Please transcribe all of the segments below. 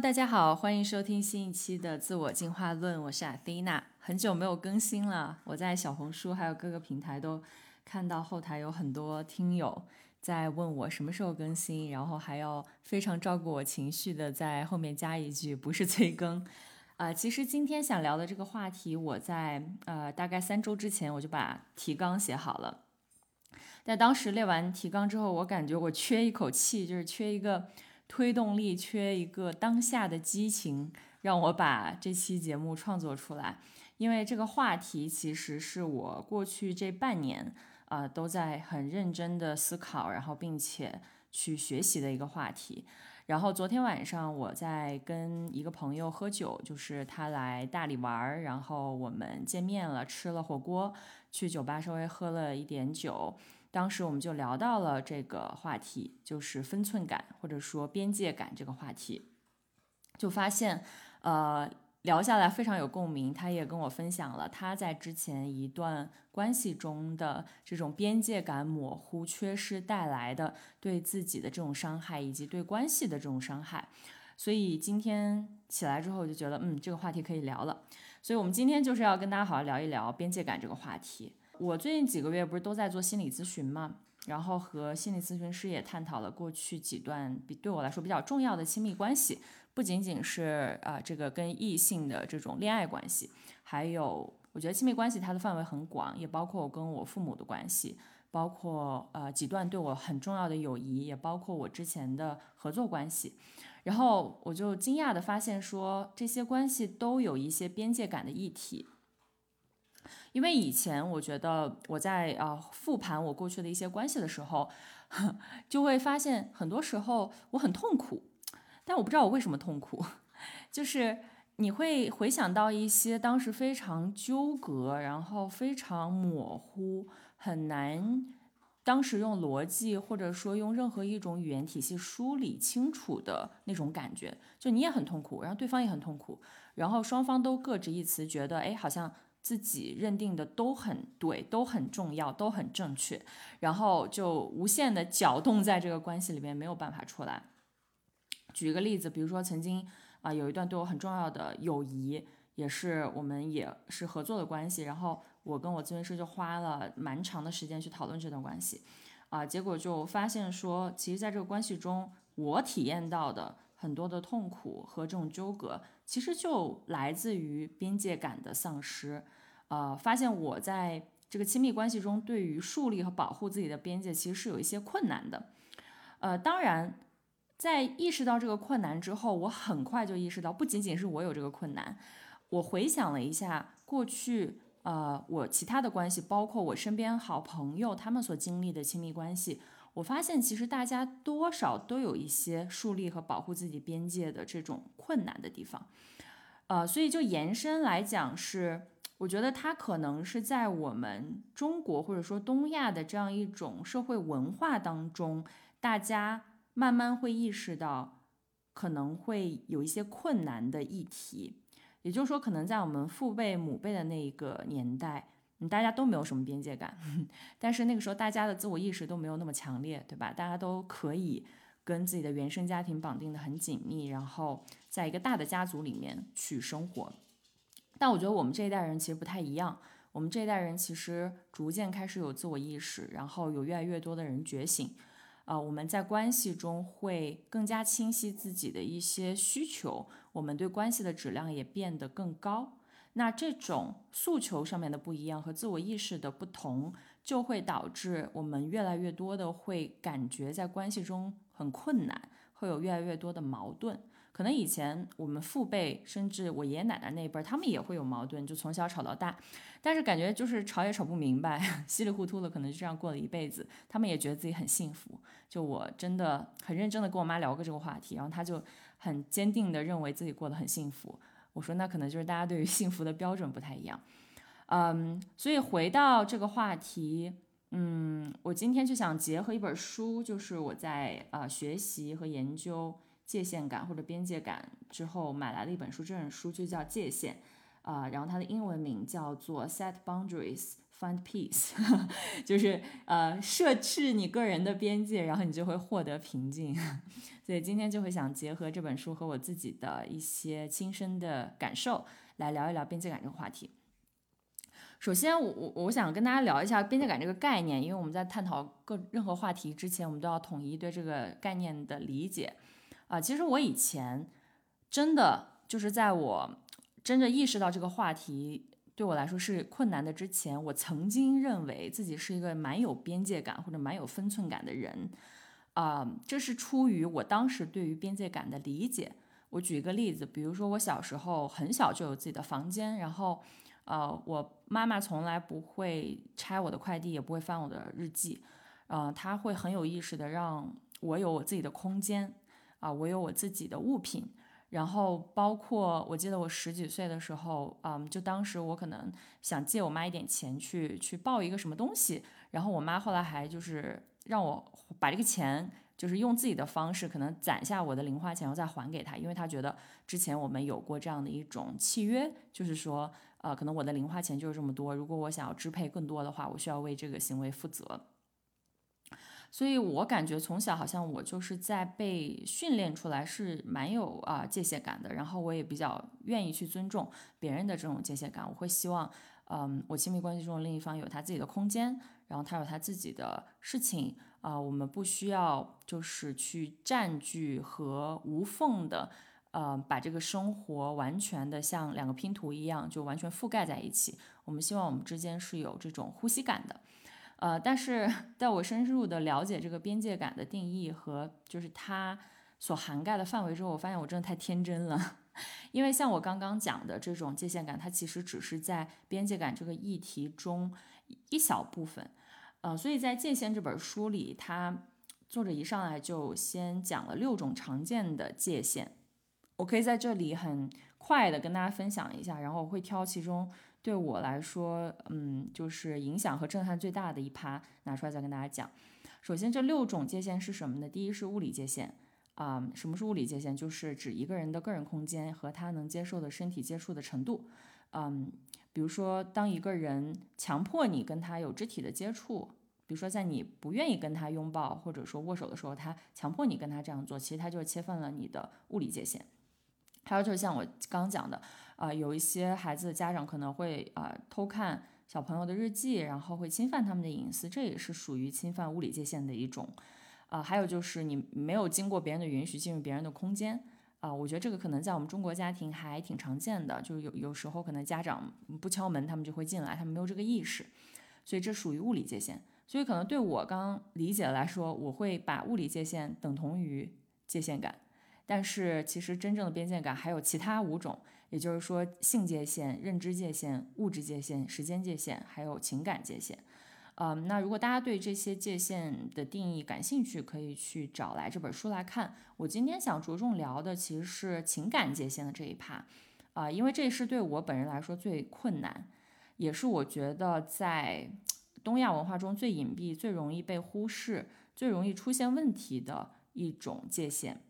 大家好，欢迎收听新一期的自我进化论，我是阿蒂娜。很久没有更新了，我在小红书还有各个平台都看到后台有很多听友在问我什么时候更新，然后还要非常照顾我情绪的在后面加一句不是催更。啊，其实今天想聊的这个话题，我在呃大概三周之前我就把提纲写好了，但当时列完提纲之后，我感觉我缺一口气，就是缺一个。推动力缺一个当下的激情，让我把这期节目创作出来。因为这个话题其实是我过去这半年啊都在很认真的思考，然后并且去学习的一个话题。然后昨天晚上我在跟一个朋友喝酒，就是他来大理玩儿，然后我们见面了，吃了火锅，去酒吧稍微喝了一点酒。当时我们就聊到了这个话题，就是分寸感或者说边界感这个话题，就发现，呃，聊下来非常有共鸣。他也跟我分享了他在之前一段关系中的这种边界感模糊、缺失带来的对自己的这种伤害，以及对关系的这种伤害。所以今天起来之后，我就觉得，嗯，这个话题可以聊了。所以我们今天就是要跟大家好好聊一聊边界感这个话题。我最近几个月不是都在做心理咨询嘛，然后和心理咨询师也探讨了过去几段比对我来说比较重要的亲密关系，不仅仅是啊这个跟异性的这种恋爱关系，还有我觉得亲密关系它的范围很广，也包括我跟我父母的关系，包括呃几段对我很重要的友谊，也包括我之前的合作关系，然后我就惊讶的发现说这些关系都有一些边界感的议题。因为以前我觉得我在啊复盘我过去的一些关系的时候，就会发现很多时候我很痛苦，但我不知道我为什么痛苦，就是你会回想到一些当时非常纠葛，然后非常模糊，很难当时用逻辑或者说用任何一种语言体系梳理清楚的那种感觉，就你也很痛苦，然后对方也很痛苦，然后双方都各执一词，觉得哎好像。自己认定的都很对，都很重要，都很正确，然后就无限的搅动在这个关系里面，没有办法出来。举一个例子，比如说曾经啊有一段对我很重要的友谊，也是我们也是合作的关系，然后我跟我咨询师就花了蛮长的时间去讨论这段关系，啊，结果就发现说，其实在这个关系中，我体验到的很多的痛苦和这种纠葛，其实就来自于边界感的丧失。呃，发现我在这个亲密关系中，对于树立和保护自己的边界，其实是有一些困难的。呃，当然，在意识到这个困难之后，我很快就意识到，不仅仅是我有这个困难。我回想了一下过去，呃，我其他的关系，包括我身边好朋友他们所经历的亲密关系，我发现其实大家多少都有一些树立和保护自己边界的这种困难的地方。呃，所以就延伸来讲是。我觉得它可能是在我们中国或者说东亚的这样一种社会文化当中，大家慢慢会意识到可能会有一些困难的议题。也就是说，可能在我们父辈、母辈的那一个年代，大家都没有什么边界感，但是那个时候大家的自我意识都没有那么强烈，对吧？大家都可以跟自己的原生家庭绑定的很紧密，然后在一个大的家族里面去生活。但我觉得我们这一代人其实不太一样，我们这一代人其实逐渐开始有自我意识，然后有越来越多的人觉醒，啊，我们在关系中会更加清晰自己的一些需求，我们对关系的质量也变得更高。那这种诉求上面的不一样和自我意识的不同，就会导致我们越来越多的会感觉在关系中很困难，会有越来越多的矛盾。可能以前我们父辈，甚至我爷爷奶奶那一辈，他们也会有矛盾，就从小吵到大，但是感觉就是吵也吵不明白，稀里糊涂的，可能就这样过了一辈子。他们也觉得自己很幸福。就我真的很认真的跟我妈聊过这个话题，然后她就很坚定的认为自己过得很幸福。我说那可能就是大家对于幸福的标准不太一样。嗯，所以回到这个话题，嗯，我今天就想结合一本书，就是我在呃学习和研究。界限感或者边界感之后买来的一本书，这本书就叫《界限》，啊，然后它的英文名叫做《Set Boundaries find peace，就是呃设置你个人的边界，然后你就会获得平静。所以今天就会想结合这本书和我自己的一些亲身的感受，来聊一聊边界感这个话题。首先，我我想跟大家聊一下边界感这个概念，因为我们在探讨各任何话题之前，我们都要统一对这个概念的理解。啊，其实我以前真的就是在我真正意识到这个话题对我来说是困难的之前，我曾经认为自己是一个蛮有边界感或者蛮有分寸感的人。啊，这是出于我当时对于边界感的理解。我举一个例子，比如说我小时候很小就有自己的房间，然后。呃，我妈妈从来不会拆我的快递，也不会翻我的日记，呃，她会很有意识的让我有我自己的空间，啊，我有我自己的物品，然后包括我记得我十几岁的时候，嗯，就当时我可能想借我妈一点钱去去报一个什么东西，然后我妈后来还就是让我把这个钱。就是用自己的方式，可能攒下我的零花钱，然后再还给他，因为他觉得之前我们有过这样的一种契约，就是说，呃，可能我的零花钱就是这么多，如果我想要支配更多的话，我需要为这个行为负责。所以我感觉从小好像我就是在被训练出来是蛮有啊界限感的，然后我也比较愿意去尊重别人的这种界限感，我会希望，嗯，我亲密关系中的另一方有他自己的空间，然后他有他自己的事情。啊，我们不需要就是去占据和无缝的，呃，把这个生活完全的像两个拼图一样，就完全覆盖在一起。我们希望我们之间是有这种呼吸感的，呃，但是 在我深入的了解这个边界感的定义和就是它所涵盖的范围之后，我发现我真的太天真了，因为像我刚刚讲的这种界限感，它其实只是在边界感这个议题中一小部分。呃，所以在《界限》这本书里，它作者一上来就先讲了六种常见的界限。我可以在这里很快的跟大家分享一下，然后我会挑其中对我来说，嗯，就是影响和震撼最大的一趴拿出来再跟大家讲。首先，这六种界限是什么呢？第一是物理界限啊，什么是物理界限？就是指一个人的个人空间和他能接受的身体接触的程度。嗯，比如说，当一个人强迫你跟他有肢体的接触。比如说，在你不愿意跟他拥抱或者说握手的时候，他强迫你跟他这样做，其实他就是切分了你的物理界限。还有就是像我刚讲的，啊，有一些孩子的家长可能会啊偷看小朋友的日记，然后会侵犯他们的隐私，这也是属于侵犯物理界限的一种。啊，还有就是你没有经过别人的允许进入别人的空间，啊，我觉得这个可能在我们中国家庭还挺常见的，就是有有时候可能家长不敲门，他们就会进来，他们没有这个意识，所以这属于物理界限。所以可能对我刚刚理解来说，我会把物理界限等同于界限感，但是其实真正的边界感还有其他五种，也就是说性界限、认知界限、物质界限、时间界限，还有情感界限。嗯，那如果大家对这些界限的定义感兴趣，可以去找来这本书来看。我今天想着重聊的其实是情感界限的这一趴，啊，因为这是对我本人来说最困难，也是我觉得在。东亚文化中最隐蔽、最容易被忽视、最容易出现问题的一种界限。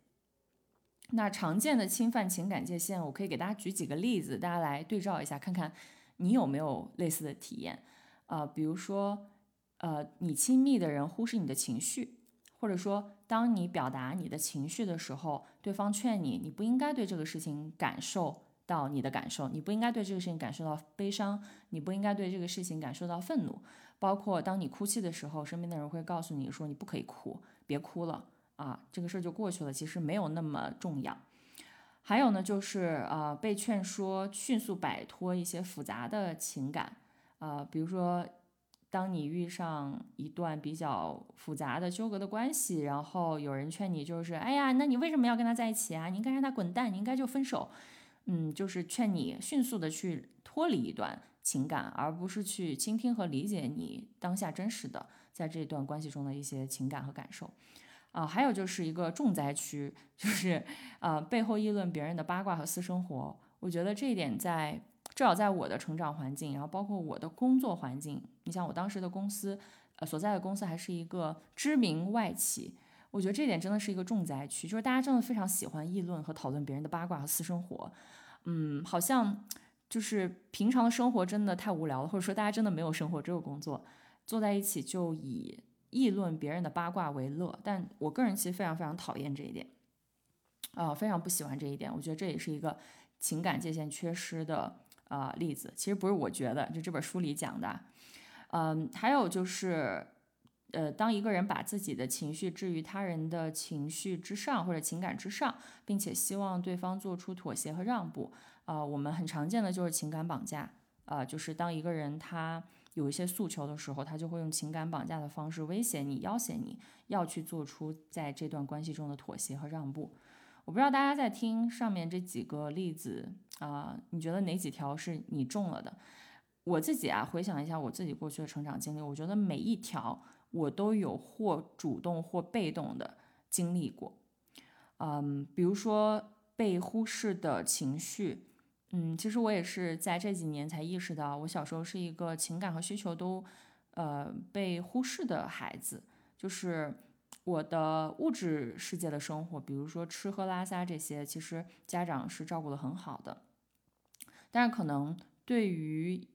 那常见的侵犯情感界限，我可以给大家举几个例子，大家来对照一下，看看你有没有类似的体验。呃，比如说，呃，你亲密的人忽视你的情绪，或者说，当你表达你的情绪的时候，对方劝你，你不应该对这个事情感受到你的感受，你不应该对这个事情感受到悲伤，你不应该对这个事情感受到愤怒。包括当你哭泣的时候，身边的人会告诉你说你不可以哭，别哭了啊，这个事儿就过去了，其实没有那么重要。还有呢，就是呃被劝说迅速摆脱一些复杂的情感，呃，比如说当你遇上一段比较复杂的纠葛的关系，然后有人劝你就是哎呀，那你为什么要跟他在一起啊？你应该让他滚蛋，你应该就分手，嗯，就是劝你迅速的去脱离一段。情感，而不是去倾听和理解你当下真实的在这段关系中的一些情感和感受，啊，还有就是一个重灾区，就是呃背后议论别人的八卦和私生活。我觉得这一点在至少在我的成长环境，然后包括我的工作环境，你像我当时的公司，呃所在的公司还是一个知名外企，我觉得这点真的是一个重灾区，就是大家真的非常喜欢议论和讨论别人的八卦和私生活，嗯，好像。就是平常的生活真的太无聊了，或者说大家真的没有生活，只有工作，坐在一起就以议论别人的八卦为乐。但我个人其实非常非常讨厌这一点，啊，非常不喜欢这一点。我觉得这也是一个情感界限缺失的啊例子。其实不是我觉得，就这本书里讲的。嗯，还有就是。呃，当一个人把自己的情绪置于他人的情绪之上或者情感之上，并且希望对方做出妥协和让步，啊，我们很常见的就是情感绑架，啊，就是当一个人他有一些诉求的时候，他就会用情感绑架的方式威胁你、要挟你，要去做出在这段关系中的妥协和让步。我不知道大家在听上面这几个例子啊，你觉得哪几条是你中了的？我自己啊，回想一下我自己过去的成长经历，我觉得每一条。我都有或主动或被动的经历过，嗯，比如说被忽视的情绪，嗯，其实我也是在这几年才意识到，我小时候是一个情感和需求都呃被忽视的孩子，就是我的物质世界的生活，比如说吃喝拉撒这些，其实家长是照顾的很好的，但是可能对于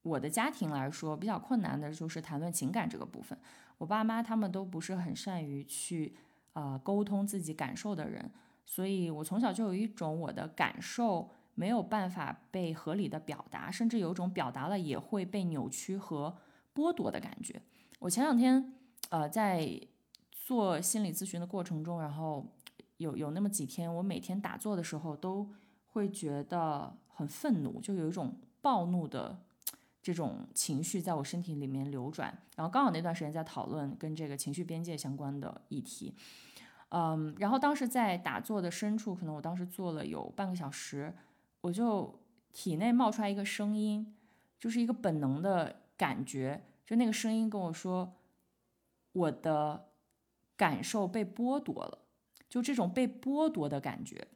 我的家庭来说，比较困难的就是谈论情感这个部分。我爸妈他们都不是很善于去啊沟通自己感受的人，所以我从小就有一种我的感受没有办法被合理的表达，甚至有种表达了也会被扭曲和剥夺的感觉。我前两天呃在做心理咨询的过程中，然后有有那么几天，我每天打坐的时候都会觉得很愤怒，就有一种暴怒的。这种情绪在我身体里面流转，然后刚好那段时间在讨论跟这个情绪边界相关的议题，嗯，然后当时在打坐的深处，可能我当时坐了有半个小时，我就体内冒出来一个声音，就是一个本能的感觉，就那个声音跟我说，我的感受被剥夺了，就这种被剥夺的感觉。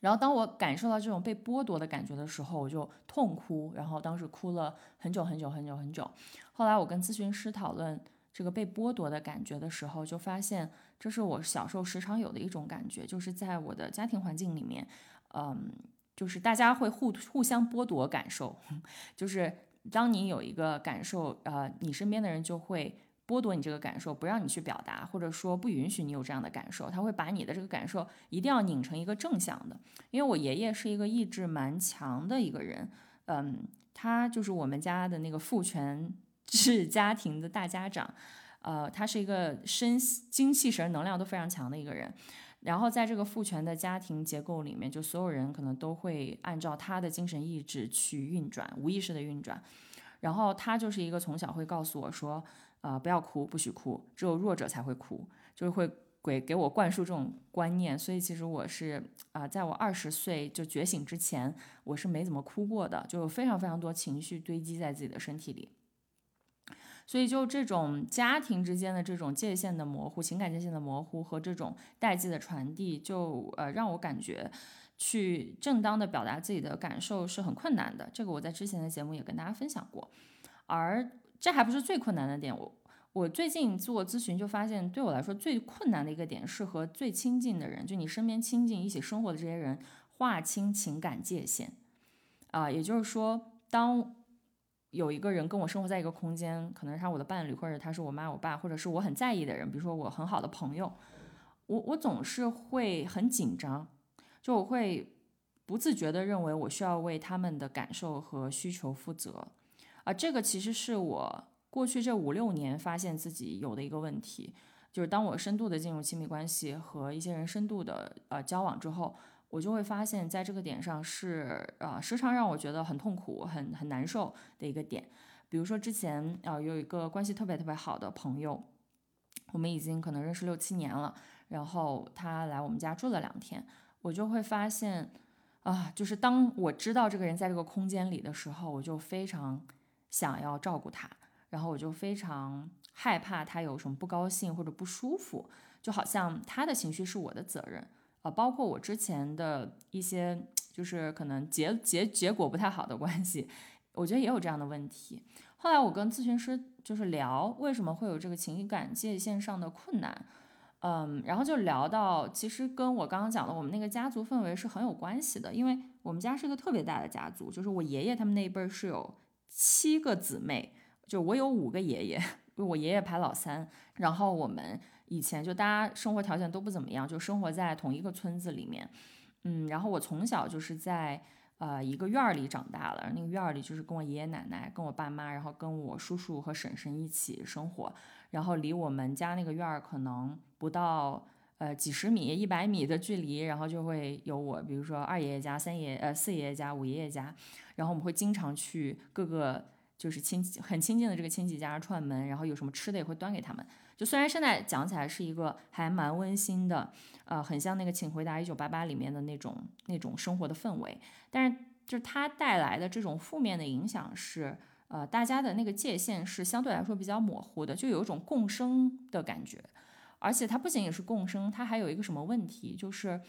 然后当我感受到这种被剥夺的感觉的时候，我就痛哭，然后当时哭了很久很久很久很久。后来我跟咨询师讨论这个被剥夺的感觉的时候，就发现这是我小时候时常有的一种感觉，就是在我的家庭环境里面，嗯，就是大家会互互相剥夺感受，就是当你有一个感受，呃，你身边的人就会。剥夺你这个感受，不让你去表达，或者说不允许你有这样的感受，他会把你的这个感受一定要拧成一个正向的。因为我爷爷是一个意志蛮强的一个人，嗯，他就是我们家的那个父权制家庭的大家长，呃，他是一个身精气神能量都非常强的一个人。然后在这个父权的家庭结构里面，就所有人可能都会按照他的精神意志去运转，无意识的运转。然后他就是一个从小会告诉我说。啊，不要哭，不许哭，只有弱者才会哭，就是会给给我灌输这种观念。所以其实我是啊，在我二十岁就觉醒之前，我是没怎么哭过的，就有非常非常多情绪堆积在自己的身体里。所以就这种家庭之间的这种界限的模糊，情感界限的模糊和这种代际的传递，就呃让我感觉去正当的表达自己的感受是很困难的。这个我在之前的节目也跟大家分享过，而。这还不是最困难的点，我我最近做咨询就发现，对我来说最困难的一个点是和最亲近的人，就你身边亲近一起生活的这些人划清情感界限。啊，也就是说，当有一个人跟我生活在一个空间，可能是他我的伴侣，或者他是我妈我爸，或者是我很在意的人，比如说我很好的朋友，我我总是会很紧张，就我会不自觉的认为我需要为他们的感受和需求负责。啊，这个其实是我过去这五六年发现自己有的一个问题，就是当我深度的进入亲密关系和一些人深度的呃交往之后，我就会发现，在这个点上是啊，时常让我觉得很痛苦、很很难受的一个点。比如说之前啊，有一个关系特别特别好的朋友，我们已经可能认识六七年了，然后他来我们家住了两天，我就会发现啊，就是当我知道这个人在这个空间里的时候，我就非常。想要照顾他，然后我就非常害怕他有什么不高兴或者不舒服，就好像他的情绪是我的责任包括我之前的一些，就是可能结结结果不太好的关系，我觉得也有这样的问题。后来我跟咨询师就是聊，为什么会有这个情感界限上的困难？嗯，然后就聊到，其实跟我刚刚讲的我们那个家族氛围是很有关系的，因为我们家是个特别大的家族，就是我爷爷他们那一辈儿是有七个姊妹，就我有五个爷爷，我爷爷排老三，然后我们以前就大家生活条件都不怎么样，就生活在同一个村子里面，嗯，然后我从小就是在呃一个院儿里长大了，那个院儿里就是跟我爷爷奶奶、跟我爸妈，然后跟我叔叔和婶婶一起生活。然后离我们家那个院儿可能不到呃几十米、一百米的距离，然后就会有我，比如说二爷爷家、三爷呃四爷爷家、五爷爷家，然后我们会经常去各个就是亲戚很亲近的这个亲戚家串门，然后有什么吃的也会端给他们。就虽然现在讲起来是一个还蛮温馨的，呃，很像那个《请回答一九八八》里面的那种那种生活的氛围，但是就是它带来的这种负面的影响是。呃，大家的那个界限是相对来说比较模糊的，就有一种共生的感觉，而且它不仅仅是共生，它还有一个什么问题，就是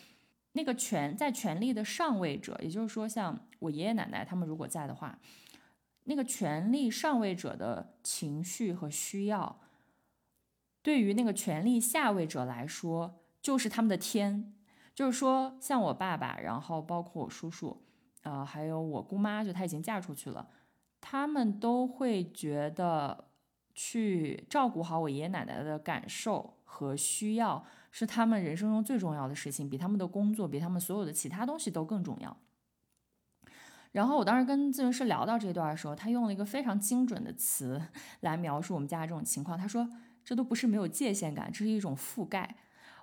那个权在权力的上位者，也就是说，像我爷爷奶奶他们如果在的话，那个权力上位者的情绪和需要，对于那个权力下位者来说，就是他们的天，就是说，像我爸爸，然后包括我叔叔，呃，还有我姑妈，就她已经嫁出去了。他们都会觉得去照顾好我爷爷奶奶的感受和需要是他们人生中最重要的事情，比他们的工作，比他们所有的其他东西都更重要。然后我当时跟咨询师聊到这段的时候，他用了一个非常精准的词 来描述我们家这种情况。他说：“这都不是没有界限感，这是一种覆盖。”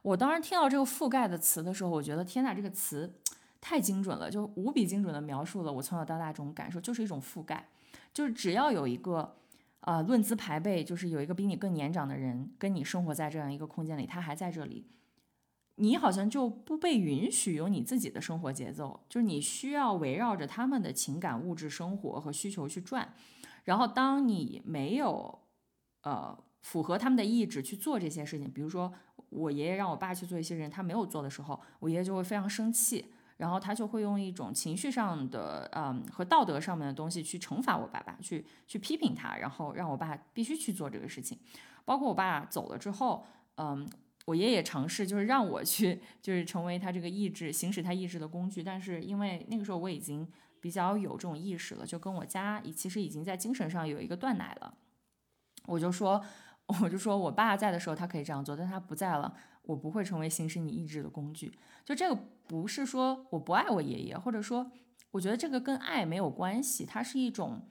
我当时听到这个“覆盖”的词的时候，我觉得天哪，这个词太精准了，就无比精准的描述了我从小到大这种感受，就是一种覆盖。就是只要有一个，呃，论资排辈，就是有一个比你更年长的人跟你生活在这样一个空间里，他还在这里，你好像就不被允许有你自己的生活节奏，就是你需要围绕着他们的情感、物质生活和需求去转。然后当你没有，呃，符合他们的意志去做这些事情，比如说我爷爷让我爸去做一些人他没有做的时候，我爷爷就会非常生气。然后他就会用一种情绪上的，嗯，和道德上面的东西去惩罚我爸爸，去去批评他，然后让我爸必须去做这个事情。包括我爸走了之后，嗯，我爷爷尝试就是让我去，就是成为他这个意志行使他意志的工具。但是因为那个时候我已经比较有这种意识了，就跟我家其实已经在精神上有一个断奶了。我就说，我就说我爸在的时候他可以这样做，但他不在了。我不会成为行使你意志的工具，就这个不是说我不爱我爷爷，或者说我觉得这个跟爱没有关系，它是一种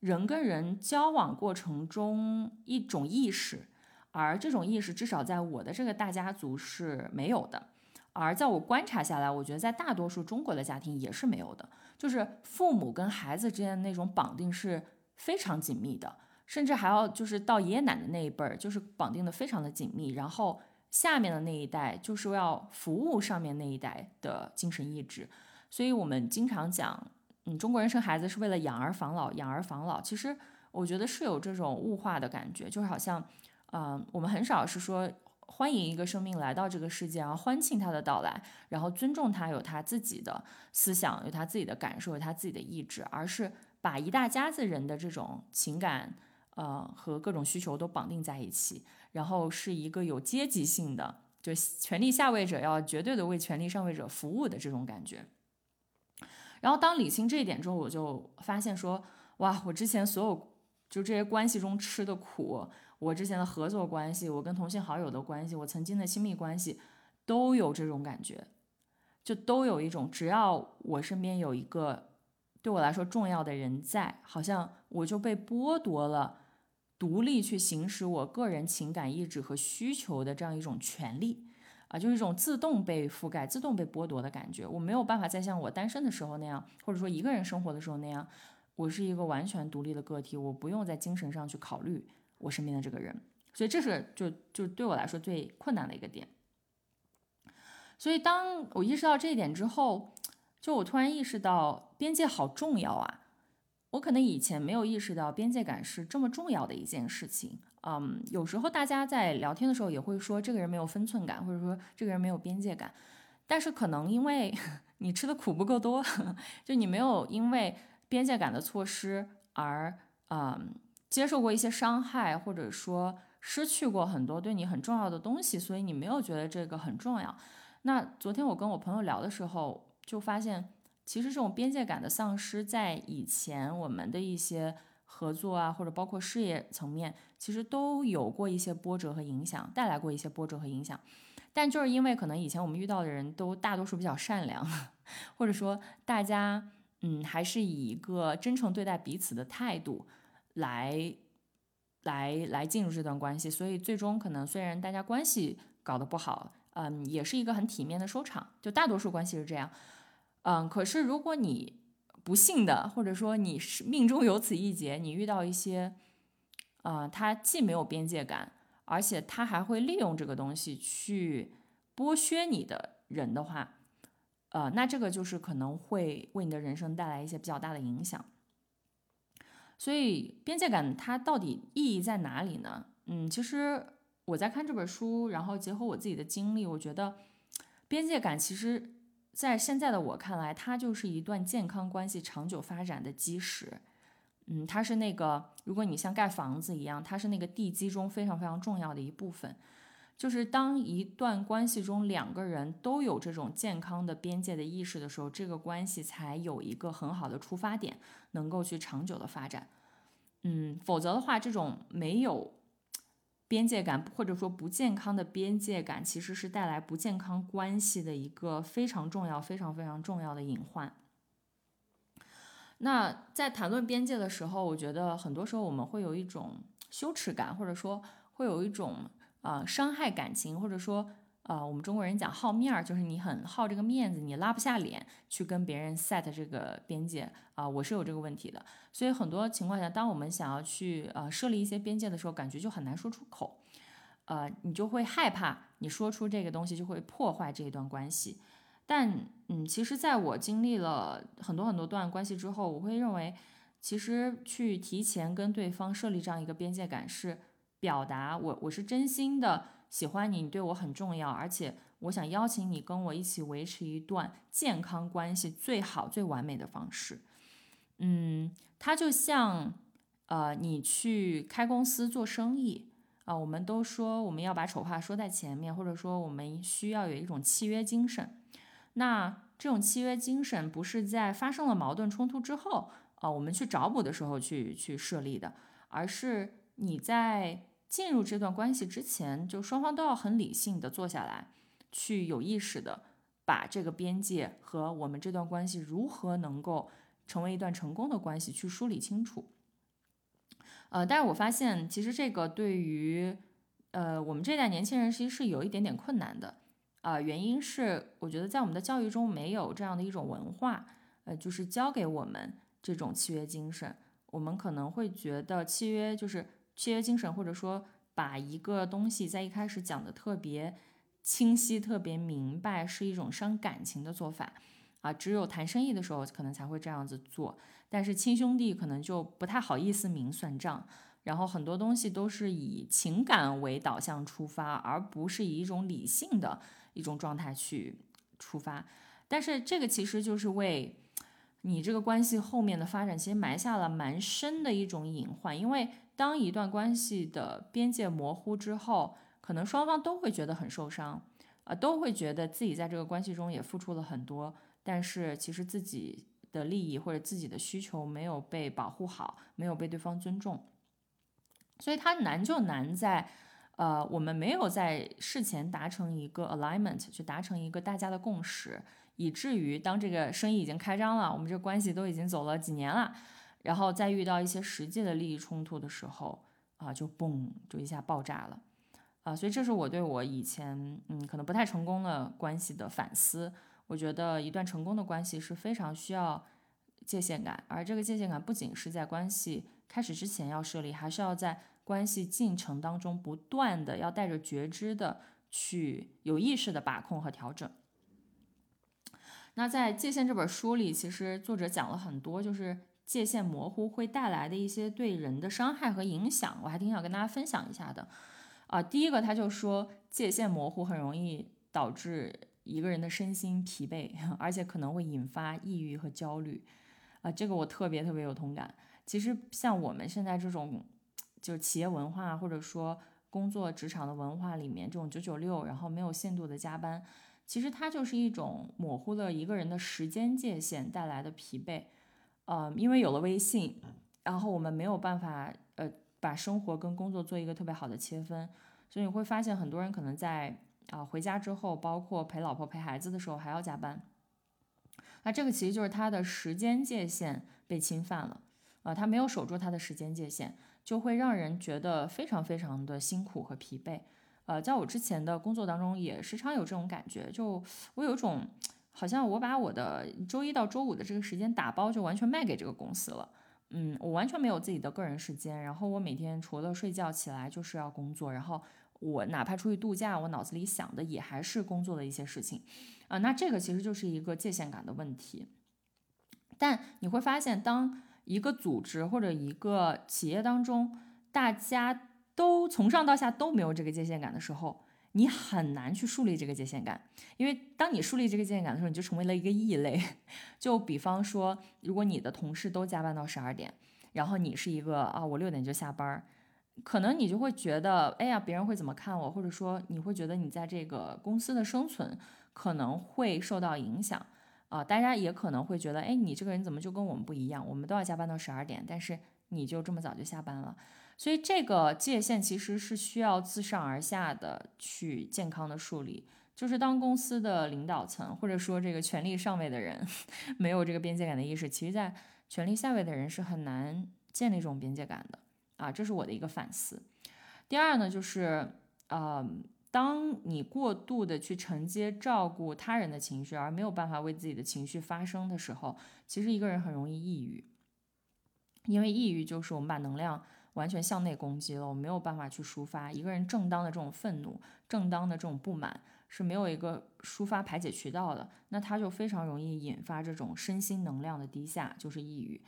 人跟人交往过程中一种意识，而这种意识至少在我的这个大家族是没有的，而在我观察下来，我觉得在大多数中国的家庭也是没有的，就是父母跟孩子之间的那种绑定是非常紧密的，甚至还要就是到爷爷奶奶那一辈儿，就是绑定的非常的紧密，然后。下面的那一代就是要服务上面那一代的精神意志，所以我们经常讲，嗯，中国人生孩子是为了养儿防老，养儿防老。其实我觉得是有这种物化的感觉，就是好像，嗯，我们很少是说欢迎一个生命来到这个世界，然后欢庆他的到来，然后尊重他有他自己的思想，有他自己的感受，有他自己的意志，而是把一大家子人的这种情感，呃，和各种需求都绑定在一起。然后是一个有阶级性的，就权力下位者要绝对的为权力上位者服务的这种感觉。然后当理清这一点之后，我就发现说，哇，我之前所有就这些关系中吃的苦，我之前的合作关系，我跟同性好友的关系，我曾经的亲密关系，都有这种感觉，就都有一种，只要我身边有一个对我来说重要的人在，好像我就被剥夺了。独立去行使我个人情感意志和需求的这样一种权利，啊，就是一种自动被覆盖、自动被剥夺的感觉。我没有办法再像我单身的时候那样，或者说一个人生活的时候那样，我是一个完全独立的个体，我不用在精神上去考虑我身边的这个人。所以这是就就对我来说最困难的一个点。所以当我意识到这一点之后，就我突然意识到边界好重要啊。我可能以前没有意识到边界感是这么重要的一件事情，嗯，有时候大家在聊天的时候也会说这个人没有分寸感，或者说这个人没有边界感，但是可能因为 你吃的苦不够多，就你没有因为边界感的错失而嗯接受过一些伤害，或者说失去过很多对你很重要的东西，所以你没有觉得这个很重要。那昨天我跟我朋友聊的时候，就发现其实这种边界感的丧失，在以前我们的一些合作啊，或者包括事业层面，其实都有过一些波折和影响，带来过一些波折和影响。但就是因为可能以前我们遇到的人都大多数比较善良，或者说大家嗯还是以一个真诚对待彼此的态度来来来进入这段关系，所以最终可能虽然大家关系搞得不好，嗯，也是一个很体面的收场。就大多数关系是这样，嗯，可是如果你不幸的，或者说你是命中有此一劫，你遇到一些啊，他既没有边界感。而且他还会利用这个东西去剥削你的人的话，呃，那这个就是可能会为你的人生带来一些比较大的影响。所以边界感它到底意义在哪里呢？嗯，其实我在看这本书，然后结合我自己的经历，我觉得边界感其实，在现在的我看来，它就是一段健康关系长久发展的基石。嗯，它是那个，如果你像盖房子一样，它是那个地基中非常非常重要的一部分。就是当一段关系中两个人都有这种健康的边界的意识的时候，这个关系才有一个很好的出发点，能够去长久的发展。嗯，否则的话，这种没有边界感或者说不健康的边界感，其实是带来不健康关系的一个非常重要、非常非常重要的隐患。那在谈论边界的时候，我觉得很多时候我们会有一种羞耻感，或者说会有一种啊伤害感情，或者说啊我们中国人讲好面儿，就是你很好这个面子，你拉不下脸去跟别人 set 这个边界啊，我是有这个问题的。所以很多情况下，当我们想要去呃设立一些边界的时候，感觉就很难说出口，呃，你就会害怕你说出这个东西就会破坏这一段关系。但嗯，其实在我经历了很多很多段关系之后，我会认为，其实去提前跟对方设立这样一个边界感，是表达我我是真心的喜欢你，你对我很重要，而且我想邀请你跟我一起维持一段健康关系最好最完美的方式。嗯，它就像呃，你去开公司做生意啊，我们都说我们要把丑话说在前面，或者说我们需要有一种契约精神。那这种契约精神不是在发生了矛盾冲突之后，啊，我们去找补的时候去去设立的，而是你在进入这段关系之前，就双方都要很理性的坐下来，去有意识的把这个边界和我们这段关系如何能够成为一段成功的关系去梳理清楚。呃，但是我发现其实这个对于呃我们这代年轻人其实是有一点点困难的。啊，原因是我觉得在我们的教育中没有这样的一种文化，呃，就是教给我们这种契约精神。我们可能会觉得契约就是契约精神，或者说把一个东西在一开始讲的特别清晰、特别明白，是一种伤感情的做法。啊，只有谈生意的时候可能才会这样子做，但是亲兄弟可能就不太好意思明算账。然后很多东西都是以情感为导向出发，而不是以一种理性的。一种状态去出发，但是这个其实就是为你这个关系后面的发展，其实埋下了蛮深的一种隐患。因为当一段关系的边界模糊之后，可能双方都会觉得很受伤，啊，都会觉得自己在这个关系中也付出了很多，但是其实自己的利益或者自己的需求没有被保护好，没有被对方尊重，所以它难就难在。呃，我们没有在事前达成一个 alignment，去达成一个大家的共识，以至于当这个生意已经开张了，我们这个关系都已经走了几年了，然后再遇到一些实际的利益冲突的时候，啊，就嘣，就一下爆炸了，啊，所以这是我对我以前嗯可能不太成功的关系的反思。我觉得一段成功的关系是非常需要界限感，而这个界限感不仅是在关系开始之前要设立，还是要在。关系进程当中，不断的要带着觉知的去有意识的把控和调整。那在《界限》这本书里，其实作者讲了很多，就是界限模糊会带来的一些对人的伤害和影响，我还挺想跟大家分享一下的。啊，第一个他就说，界限模糊很容易导致一个人的身心疲惫，而且可能会引发抑郁和焦虑。啊，这个我特别特别有同感。其实像我们现在这种。就是企业文化，或者说工作职场的文化里面，这种九九六，然后没有限度的加班，其实它就是一种模糊了一个人的时间界限带来的疲惫。呃，因为有了微信，然后我们没有办法呃把生活跟工作做一个特别好的切分，所以你会发现很多人可能在啊回家之后，包括陪老婆陪孩子的时候还要加班。那这个其实就是他的时间界限被侵犯了，啊，他没有守住他的时间界限，就会让人觉得非常非常的辛苦和疲惫。呃，在我之前的工作当中，也时常有这种感觉，就我有一种好像我把我的周一到周五的这个时间打包，就完全卖给这个公司了。嗯，我完全没有自己的个人时间，然后我每天除了睡觉起来就是要工作，然后我哪怕出去度假，我脑子里想的也还是工作的一些事情。啊，那这个其实就是一个界限感的问题。但你会发现，当一个组织或者一个企业当中，大家都从上到下都没有这个界限感的时候，你很难去树立这个界限感。因为当你树立这个界限感的时候，你就成为了一个异类。就比方说，如果你的同事都加班到十二点，然后你是一个啊，我六点就下班，可能你就会觉得，哎呀，别人会怎么看我？或者说，你会觉得你在这个公司的生存。可能会受到影响啊，大家也可能会觉得，哎，你这个人怎么就跟我们不一样？我们都要加班到十二点，但是你就这么早就下班了。所以这个界限其实是需要自上而下的去健康的树立。就是当公司的领导层或者说这个权力上位的人 没有这个边界感的意识，其实在权力下位的人是很难建立这种边界感的啊。这是我的一个反思。第二呢，就是呃。当你过度的去承接照顾他人的情绪，而没有办法为自己的情绪发声的时候，其实一个人很容易抑郁。因为抑郁就是我们把能量完全向内攻击了，我没有办法去抒发。一个人正当的这种愤怒、正当的这种不满是没有一个抒发排解渠道的，那他就非常容易引发这种身心能量的低下，就是抑郁。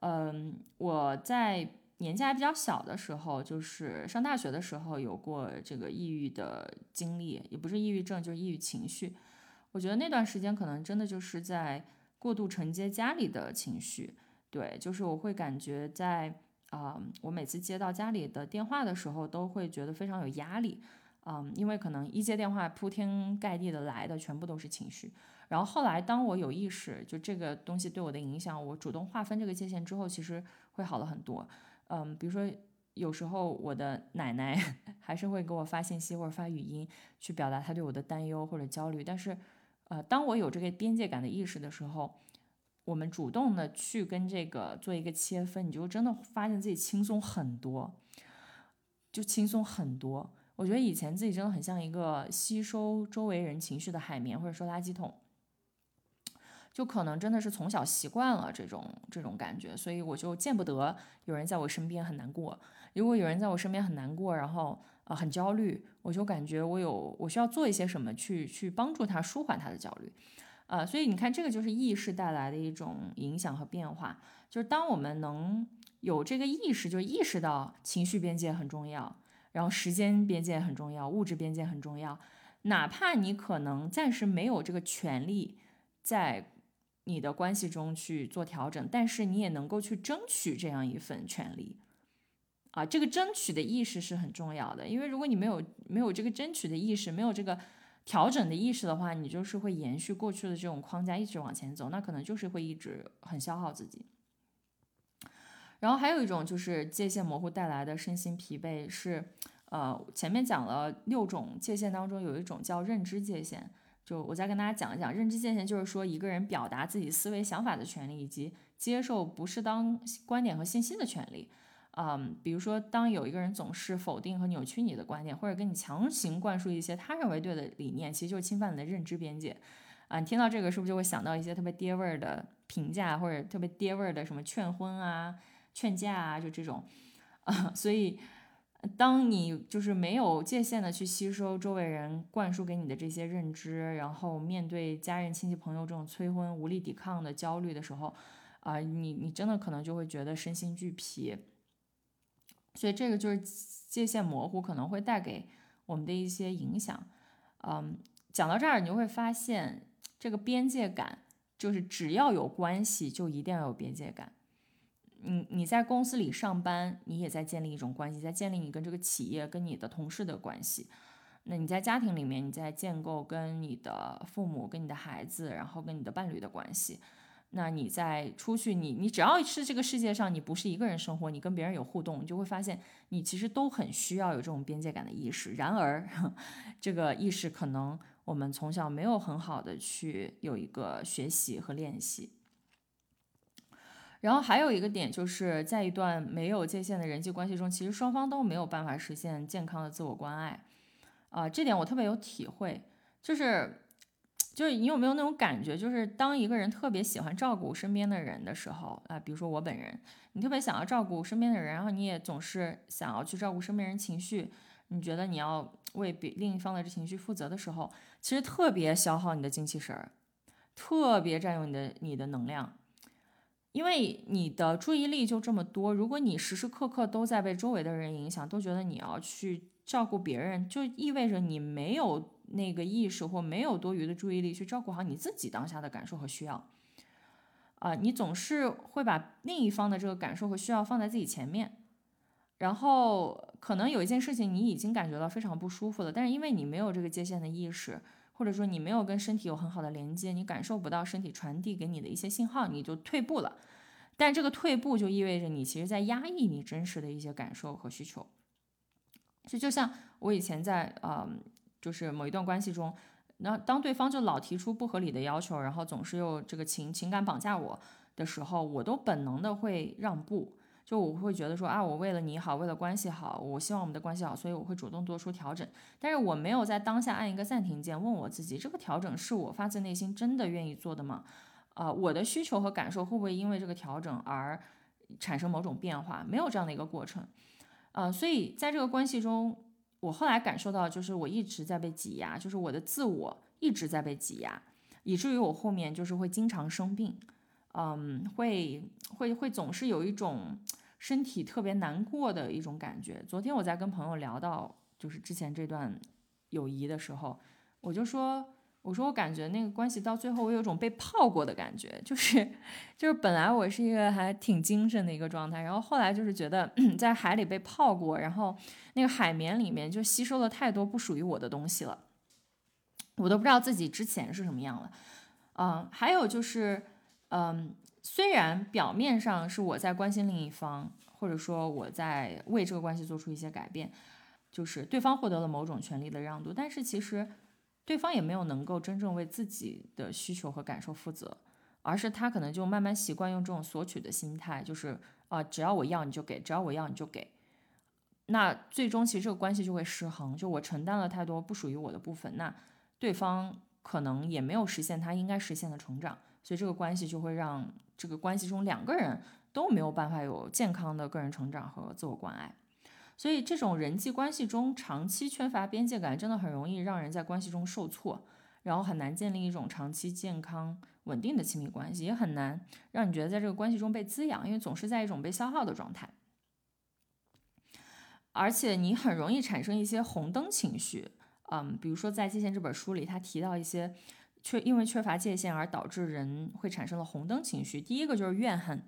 嗯，我在。年纪还比较小的时候，就是上大学的时候，有过这个抑郁的经历，也不是抑郁症，就是抑郁情绪。我觉得那段时间可能真的就是在过度承接家里的情绪，对，就是我会感觉在啊，我每次接到家里的电话的时候，都会觉得非常有压力，嗯，因为可能一接电话，铺天盖地的来的全部都是情绪。然后后来，当我有意识，就这个东西对我的影响，我主动划分这个界限之后，其实会好了很多。嗯，比如说有时候我的奶奶 还是会给我发信息或者发语音，去表达她对我的担忧或者焦虑。但是，呃，当我有这个边界感的意识的时候，我们主动的去跟这个做一个切分，你就真的发现自己轻松很多，就轻松很多。我觉得以前自己真的很像一个吸收周围人情绪的海绵或者说垃圾桶。就可能真的是从小习惯了这种这种感觉，所以我就见不得有人在我身边很难过。如果有人在我身边很难过，然后呃很焦虑，我就感觉我有我需要做一些什么去去帮助他舒缓他的焦虑，呃，所以你看这个就是意识带来的一种影响和变化。就是当我们能有这个意识，就意识到情绪边界很重要，然后时间边界很重要，物质边界很重要，哪怕你可能暂时没有这个权利在。你的关系中去做调整，但是你也能够去争取这样一份权利，啊，这个争取的意识是很重要的。因为如果你没有没有这个争取的意识，没有这个调整的意识的话，你就是会延续过去的这种框架一直往前走，那可能就是会一直很消耗自己。然后还有一种就是界限模糊带来的身心疲惫，是呃前面讲了六种界限当中有一种叫认知界限。就我再跟大家讲一讲认知界限，就是说一个人表达自己思维想法的权利，以及接受不适当观点和信息的权利。嗯，比如说，当有一个人总是否定和扭曲你的观点，或者跟你强行灌输一些他认为对的理念，其实就是侵犯你的认知边界。啊，你听到这个是不是就会想到一些特别爹味儿的评价，或者特别爹味儿的什么劝婚啊、劝架啊，就这种啊，所以。当你就是没有界限的去吸收周围人灌输给你的这些认知，然后面对家人、亲戚、朋友这种催婚无力抵抗的焦虑的时候，啊，你你真的可能就会觉得身心俱疲。所以这个就是界限模糊可能会带给我们的一些影响。嗯，讲到这儿，你就会发现这个边界感，就是只要有关系，就一定要有边界感。你你在公司里上班，你也在建立一种关系，在建立你跟这个企业、跟你的同事的关系。那你在家庭里面，你在建构跟你的父母、跟你的孩子，然后跟你的伴侣的关系。那你在出去，你你只要是这个世界上，你不是一个人生活，你跟别人有互动，你就会发现，你其实都很需要有这种边界感的意识。然而，这个意识可能我们从小没有很好的去有一个学习和练习。然后还有一个点，就是在一段没有界限的人际关系中，其实双方都没有办法实现健康的自我关爱。啊，这点我特别有体会，就是。就是你有没有那种感觉，就是当一个人特别喜欢照顾身边的人的时候啊，比如说我本人，你特别想要照顾身边的人，然后你也总是想要去照顾身边人情绪，你觉得你要为别另一方的这情绪负责的时候，其实特别消耗你的精气神儿，特别占用你的你的能量，因为你的注意力就这么多，如果你时时刻刻都在被周围的人影响，都觉得你要去照顾别人，就意味着你没有。那个意识或没有多余的注意力去照顾好你自己当下的感受和需要，啊，你总是会把另一方的这个感受和需要放在自己前面，然后可能有一件事情你已经感觉到非常不舒服了，但是因为你没有这个界限的意识，或者说你没有跟身体有很好的连接，你感受不到身体传递给你的一些信号，你就退步了。但这个退步就意味着你其实在压抑你真实的一些感受和需求。就就像我以前在嗯。就是某一段关系中，那当对方就老提出不合理的要求，然后总是又这个情情感绑架我的时候，我都本能的会让步，就我会觉得说啊，我为了你好，为了关系好，我希望我们的关系好，所以我会主动做出调整。但是我没有在当下按一个暂停键，问我自己，这个调整是我发自内心真的愿意做的吗？啊，我的需求和感受会不会因为这个调整而产生某种变化？没有这样的一个过程，啊，所以在这个关系中。我后来感受到，就是我一直在被挤压，就是我的自我一直在被挤压，以至于我后面就是会经常生病，嗯，会会会总是有一种身体特别难过的一种感觉。昨天我在跟朋友聊到就是之前这段友谊的时候，我就说。我说，我感觉那个关系到最后，我有种被泡过的感觉，就是，就是本来我是一个还挺精神的一个状态，然后后来就是觉得 在海里被泡过，然后那个海绵里面就吸收了太多不属于我的东西了，我都不知道自己之前是什么样了。嗯，还有就是，嗯，虽然表面上是我在关心另一方，或者说我在为这个关系做出一些改变，就是对方获得了某种权利的让渡，但是其实。对方也没有能够真正为自己的需求和感受负责，而是他可能就慢慢习惯用这种索取的心态，就是啊，只要我要你就给，只要我要你就给。那最终其实这个关系就会失衡，就我承担了太多不属于我的部分，那对方可能也没有实现他应该实现的成长，所以这个关系就会让这个关系中两个人都没有办法有健康的个人成长和自我关爱。所以，这种人际关系中长期缺乏边界感，真的很容易让人在关系中受挫，然后很难建立一种长期健康稳定的亲密关系，也很难让你觉得在这个关系中被滋养，因为总是在一种被消耗的状态。而且，你很容易产生一些红灯情绪，嗯，比如说在《界限》这本书里，他提到一些缺因为缺乏界限而导致人会产生了红灯情绪，第一个就是怨恨。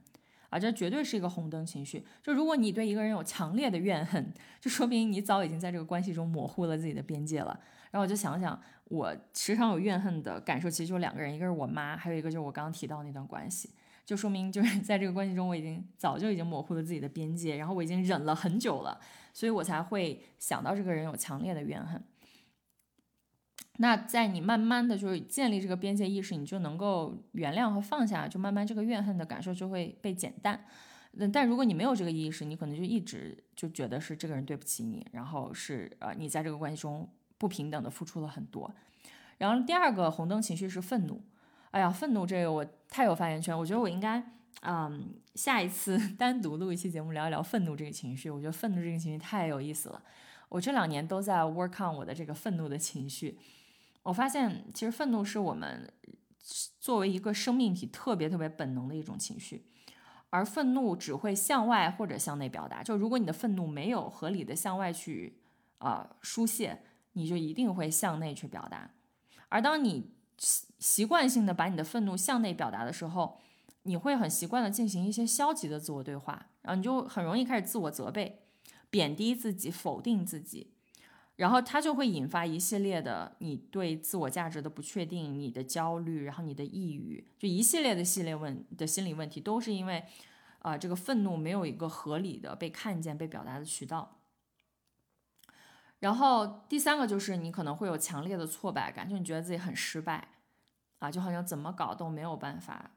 啊，这绝对是一个红灯情绪。就如果你对一个人有强烈的怨恨，就说明你早已经在这个关系中模糊了自己的边界了。然后我就想想，我时常有怨恨的感受，其实就两个人，一个是我妈，还有一个就是我刚刚提到那段关系，就说明就是 在这个关系中，我已经早就已经模糊了自己的边界，然后我已经忍了很久了，所以我才会想到这个人有强烈的怨恨。那在你慢慢的就是建立这个边界意识，你就能够原谅和放下，就慢慢这个怨恨的感受就会被减淡。嗯，但如果你没有这个意识，你可能就一直就觉得是这个人对不起你，然后是呃你在这个关系中不平等的付出了很多。然后第二个红灯情绪是愤怒。哎呀，愤怒这个我太有发言权，我觉得我应该嗯下一次 单独录一期节目聊一聊愤怒这个情绪。我觉得愤怒这个情绪太有意思了。我这两年都在 work on 我的这个愤怒的情绪。我发现，其实愤怒是我们作为一个生命体特别特别本能的一种情绪，而愤怒只会向外或者向内表达。就如果你的愤怒没有合理的向外去啊疏泄，你就一定会向内去表达。而当你习习惯性的把你的愤怒向内表达的时候，你会很习惯的进行一些消极的自我对话，然后你就很容易开始自我责备、贬低自己、否定自己，然后它就会引发一系列的你对自我价值的不确定、你的焦虑，然后你的抑郁，就一系列的系列问的心理问题，都是因为啊这个愤怒没有一个合理的被看见、被表达的渠道。然后第三个就是你可能会有强烈的挫败感，就你觉得自己很失败，啊，就好像怎么搞都没有办法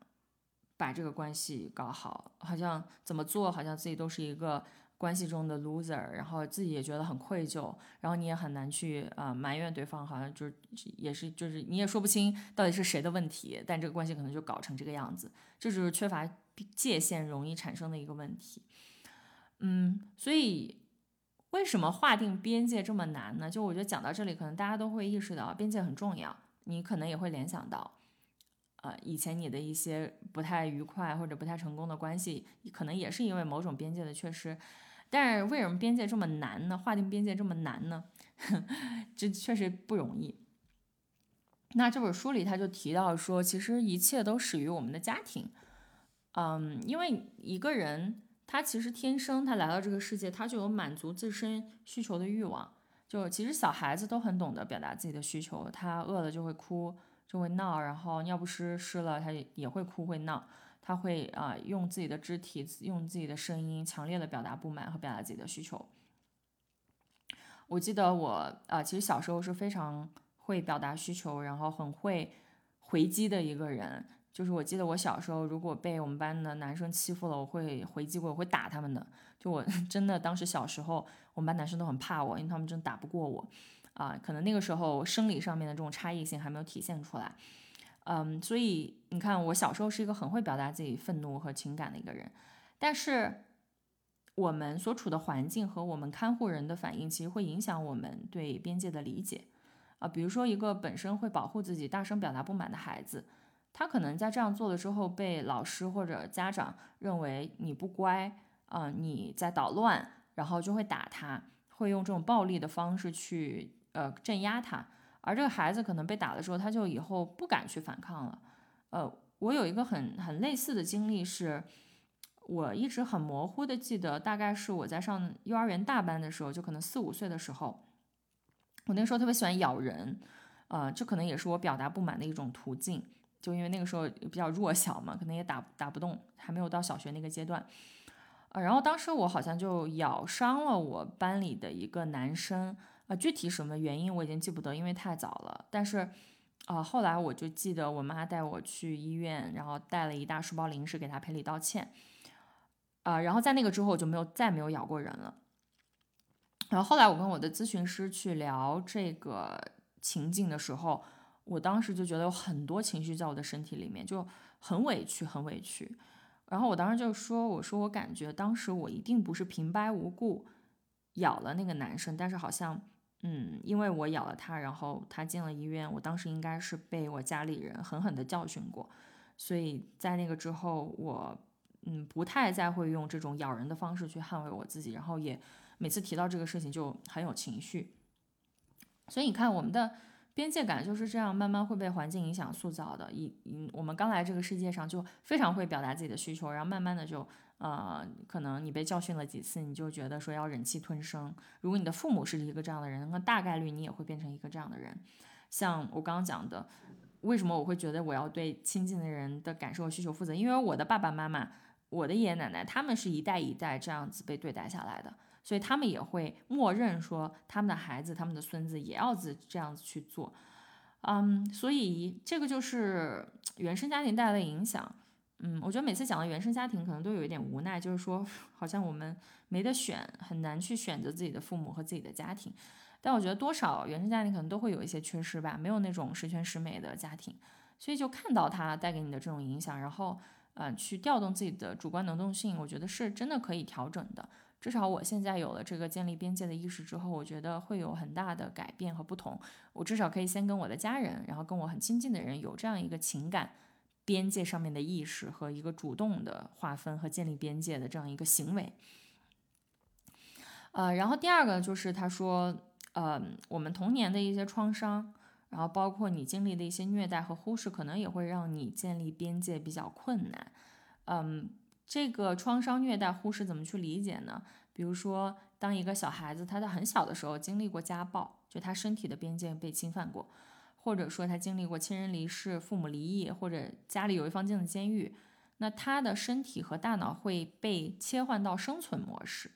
把这个关系搞好，好像怎么做好像自己都是一个关系中的 loser，然后自己也觉得很愧疚，然后你也很难去啊埋怨对方，好像就是也是就是你也说不清到底是谁的问题，但这个关系可能就搞成这个样子，这就是缺乏界限容易产生的一个问题，嗯，所以。为什么划定边界这么难呢？就我觉得讲到这里，可能大家都会意识到边界很重要。你可能也会联想到，呃，以前你的一些不太愉快或者不太成功的关系，可能也是因为某种边界的缺失。但是为什么边界这么难呢？划定边界这么难呢？这确实不容易。那这本书里他就提到说，其实一切都始于我们的家庭。嗯，因为一个人。他其实天生，他来到这个世界，他就有满足自身需求的欲望。就其实小孩子都很懂得表达自己的需求，他饿了就会哭，就会闹，然后尿不湿湿了，他也也会哭会闹，他会啊用自己的肢体，用自己的声音，强烈的表达不满和表达自己的需求。我记得我啊，其实小时候是非常会表达需求，然后很会回击的一个人。就是我记得我小时候，如果被我们班的男生欺负了，我会回击过，我会打他们的。就我 真的当时小时候，我们班男生都很怕我，因为他们真打不过我，啊，可能那个时候生理上面的这种差异性还没有体现出来，嗯，所以你看我小时候是一个很会表达自己愤怒和情感的一个人，但是我们所处的环境和我们看护人的反应，其实会影响我们对边界的理解，啊，比如说一个本身会保护自己、大声表达不满的孩子。他可能在这样做了之后，被老师或者家长认为你不乖啊，你在捣乱，然后就会打他，会用这种暴力的方式去呃镇压他。而这个孩子可能被打的时候，他就以后不敢去反抗了。呃，我有一个很很类似的经历，是我一直很模糊的记得，大概是我在上幼儿园大班的时候，就可能四五岁的时候，我那时候特别喜欢咬人，呃，这可能也是我表达不满的一种途径。就因为那个时候比较弱小嘛，可能也打打不动，还没有到小学那个阶段，呃，然后当时我好像就咬伤了我班里的一个男生，呃，具体什么原因我已经记不得，因为太早了。但是，啊，后来我就记得我妈带我去医院，然后带了一大书包零食给他赔礼道歉，啊，然后在那个之后我就没有再没有咬过人了。然后后来我跟我的咨询师去聊这个情境的时候。我当时就觉得有很多情绪在我的身体里面，就很委屈，很委屈。然后我当时就说：“我说我感觉当时我一定不是平白无故咬了那个男生，但是好像，嗯，因为我咬了他，然后他进了医院。我当时应该是被我家里人狠狠地教训过，所以在那个之后，我嗯不太再会用这种咬人的方式去捍卫我自己。然后也每次提到这个事情就很有情绪。所以你看我们的。”边界感就是这样慢慢会被环境影响塑造的。一嗯，我们刚来这个世界上就非常会表达自己的需求，然后慢慢的就呃，可能你被教训了几次，你就觉得说要忍气吞声。如果你的父母是一个这样的人，那大概率你也会变成一个这样的人。像我刚刚讲的，为什么我会觉得我要对亲近的人的感受和需求负责？因为我的爸爸妈妈、我的爷爷奶奶，他们是一代一代这样子被对待下来的。所以他们也会默认说，他们的孩子、他们的孙子也要子这样子去做，嗯，所以这个就是原生家庭带来的影响。嗯，我觉得每次讲到原生家庭，可能都有一点无奈，就是说好像我们没得选，很难去选择自己的父母和自己的家庭。但我觉得多少原生家庭可能都会有一些缺失吧，没有那种十全十美的家庭，所以就看到它带给你的这种影响，然后嗯，去调动自己的主观能动性，我觉得是真的可以调整的。至少我现在有了这个建立边界的意识之后，我觉得会有很大的改变和不同。我至少可以先跟我的家人，然后跟我很亲近的人有这样一个情感边界上面的意识和一个主动的划分和建立边界的这样一个行为。呃，然后第二个就是他说，呃，我们童年的一些创伤，然后包括你经历的一些虐待和忽视，可能也会让你建立边界比较困难。嗯，这个创伤虐待忽视怎么去理解呢？比如说，当一个小孩子他在很小的时候经历过家暴，就他身体的边界被侵犯过，或者说他经历过亲人离世、父母离异，或者家里有一方进了监狱，那他的身体和大脑会被切换到生存模式，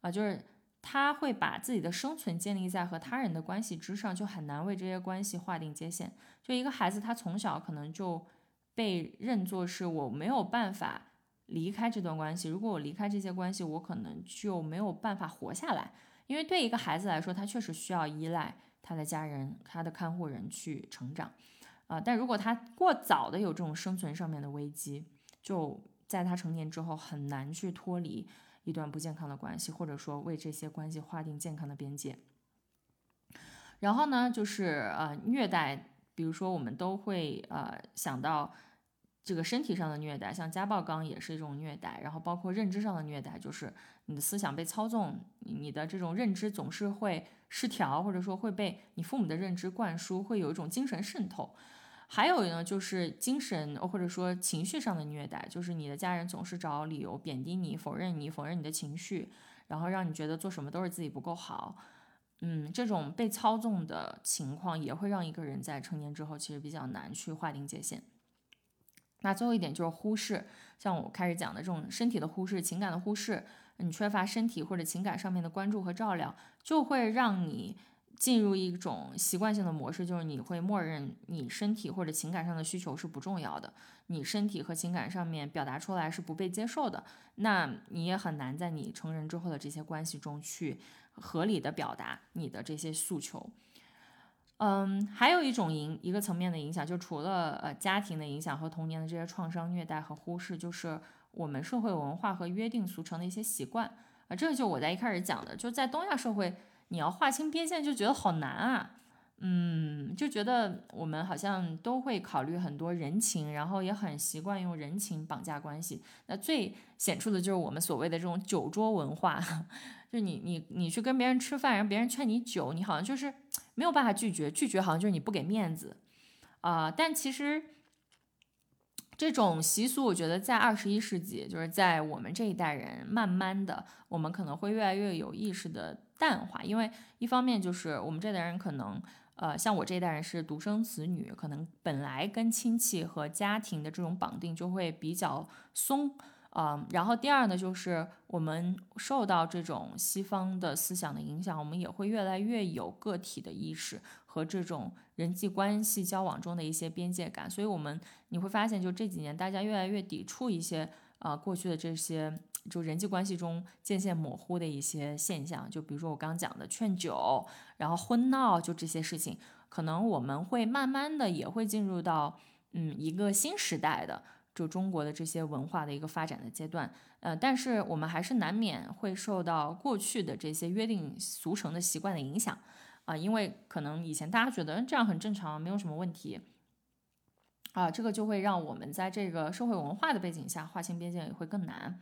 啊，就是他会把自己的生存建立在和他人的关系之上，就很难为这些关系划定界限。就一个孩子，他从小可能就被认作是我没有办法。离开这段关系，如果我离开这些关系，我可能就没有办法活下来。因为对一个孩子来说，他确实需要依赖他的家人、他的看护人去成长，啊，但如果他过早的有这种生存上面的危机，就在他成年之后很难去脱离一段不健康的关系，或者说为这些关系划定健康的边界。然后呢，就是呃虐待，比如说我们都会呃想到。这个身体上的虐待，像家暴刚也是一种虐待，然后包括认知上的虐待，就是你的思想被操纵，你的这种认知总是会失调，或者说会被你父母的认知灌输，会有一种精神渗透。还有呢，就是精神或者说情绪上的虐待，就是你的家人总是找理由贬低你、否认你、否认你的情绪，然后让你觉得做什么都是自己不够好。嗯，这种被操纵的情况也会让一个人在成年之后其实比较难去划定界限。那最后一点就是忽视，像我开始讲的这种身体的忽视、情感的忽视，你缺乏身体或者情感上面的关注和照料，就会让你进入一种习惯性的模式，就是你会默认你身体或者情感上的需求是不重要的，你身体和情感上面表达出来是不被接受的，那你也很难在你成人之后的这些关系中去合理的表达你的这些诉求。嗯，还有一种影一个层面的影响，就除了呃家庭的影响和童年的这些创伤、虐待和忽视，就是我们社会文化和约定俗成的一些习惯啊。这个就我在一开始讲的，就在东亚社会，你要划清边线就觉得好难啊。嗯，就觉得我们好像都会考虑很多人情，然后也很习惯用人情绑架关系。那最显著的就是我们所谓的这种酒桌文化。就你你你去跟别人吃饭，然后别人劝你酒，你好像就是没有办法拒绝，拒绝好像就是你不给面子啊。但其实这种习俗，我觉得在二十一世纪，就是在我们这一代人，慢慢的，我们可能会越来越有意识的淡化。因为一方面就是我们这代人可能，呃，像我这一代人是独生子女，可能本来跟亲戚和家庭的这种绑定就会比较松。嗯，然后第二呢，就是我们受到这种西方的思想的影响，我们也会越来越有个体的意识和这种人际关系交往中的一些边界感。所以，我们你会发现，就这几年大家越来越抵触一些啊过去的这些就人际关系中界限模糊的一些现象。就比如说我刚讲的劝酒，然后婚闹，就这些事情，可能我们会慢慢的也会进入到嗯一个新时代的。就中国的这些文化的一个发展的阶段，呃，但是我们还是难免会受到过去的这些约定俗成的习惯的影响，啊，因为可能以前大家觉得这样很正常，没有什么问题，啊，这个就会让我们在这个社会文化的背景下划清边界也会更难，